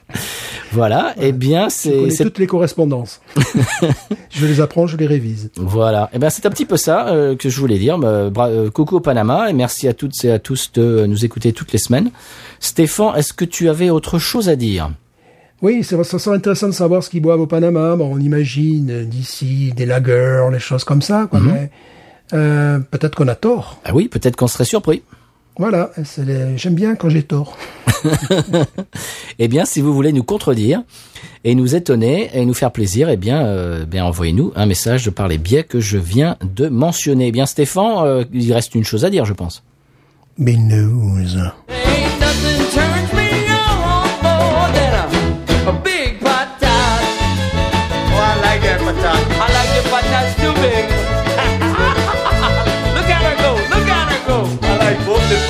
Voilà, eh bien c'est toutes les correspondances. <laughs> je les apprends, je les révise. Voilà. Et ben c'est un petit peu ça euh, que je voulais dire. Bah, euh, coucou au Panama et merci à toutes et à tous de nous écouter toutes les semaines. Stéphane, est-ce que tu avais autre chose à dire? Oui, c'est ça serait intéressant de savoir ce qu'ils boivent au Panama. Bon, on imagine d'ici des lagers, des choses comme ça, quoi, mais euh, peut-être qu'on a tort. Ah oui, peut-être qu'on serait surpris. Voilà, les- j'aime bien quand j'ai tort. <laughs> Eh bien, si vous voulez nous contredire et nous étonner et nous faire plaisir, eh bien, euh, bien envoyez-nous un message par les biais que je viens de mentionner. Eh bien, Stéphane, euh, il reste une chose à dire, je pense. Mais news.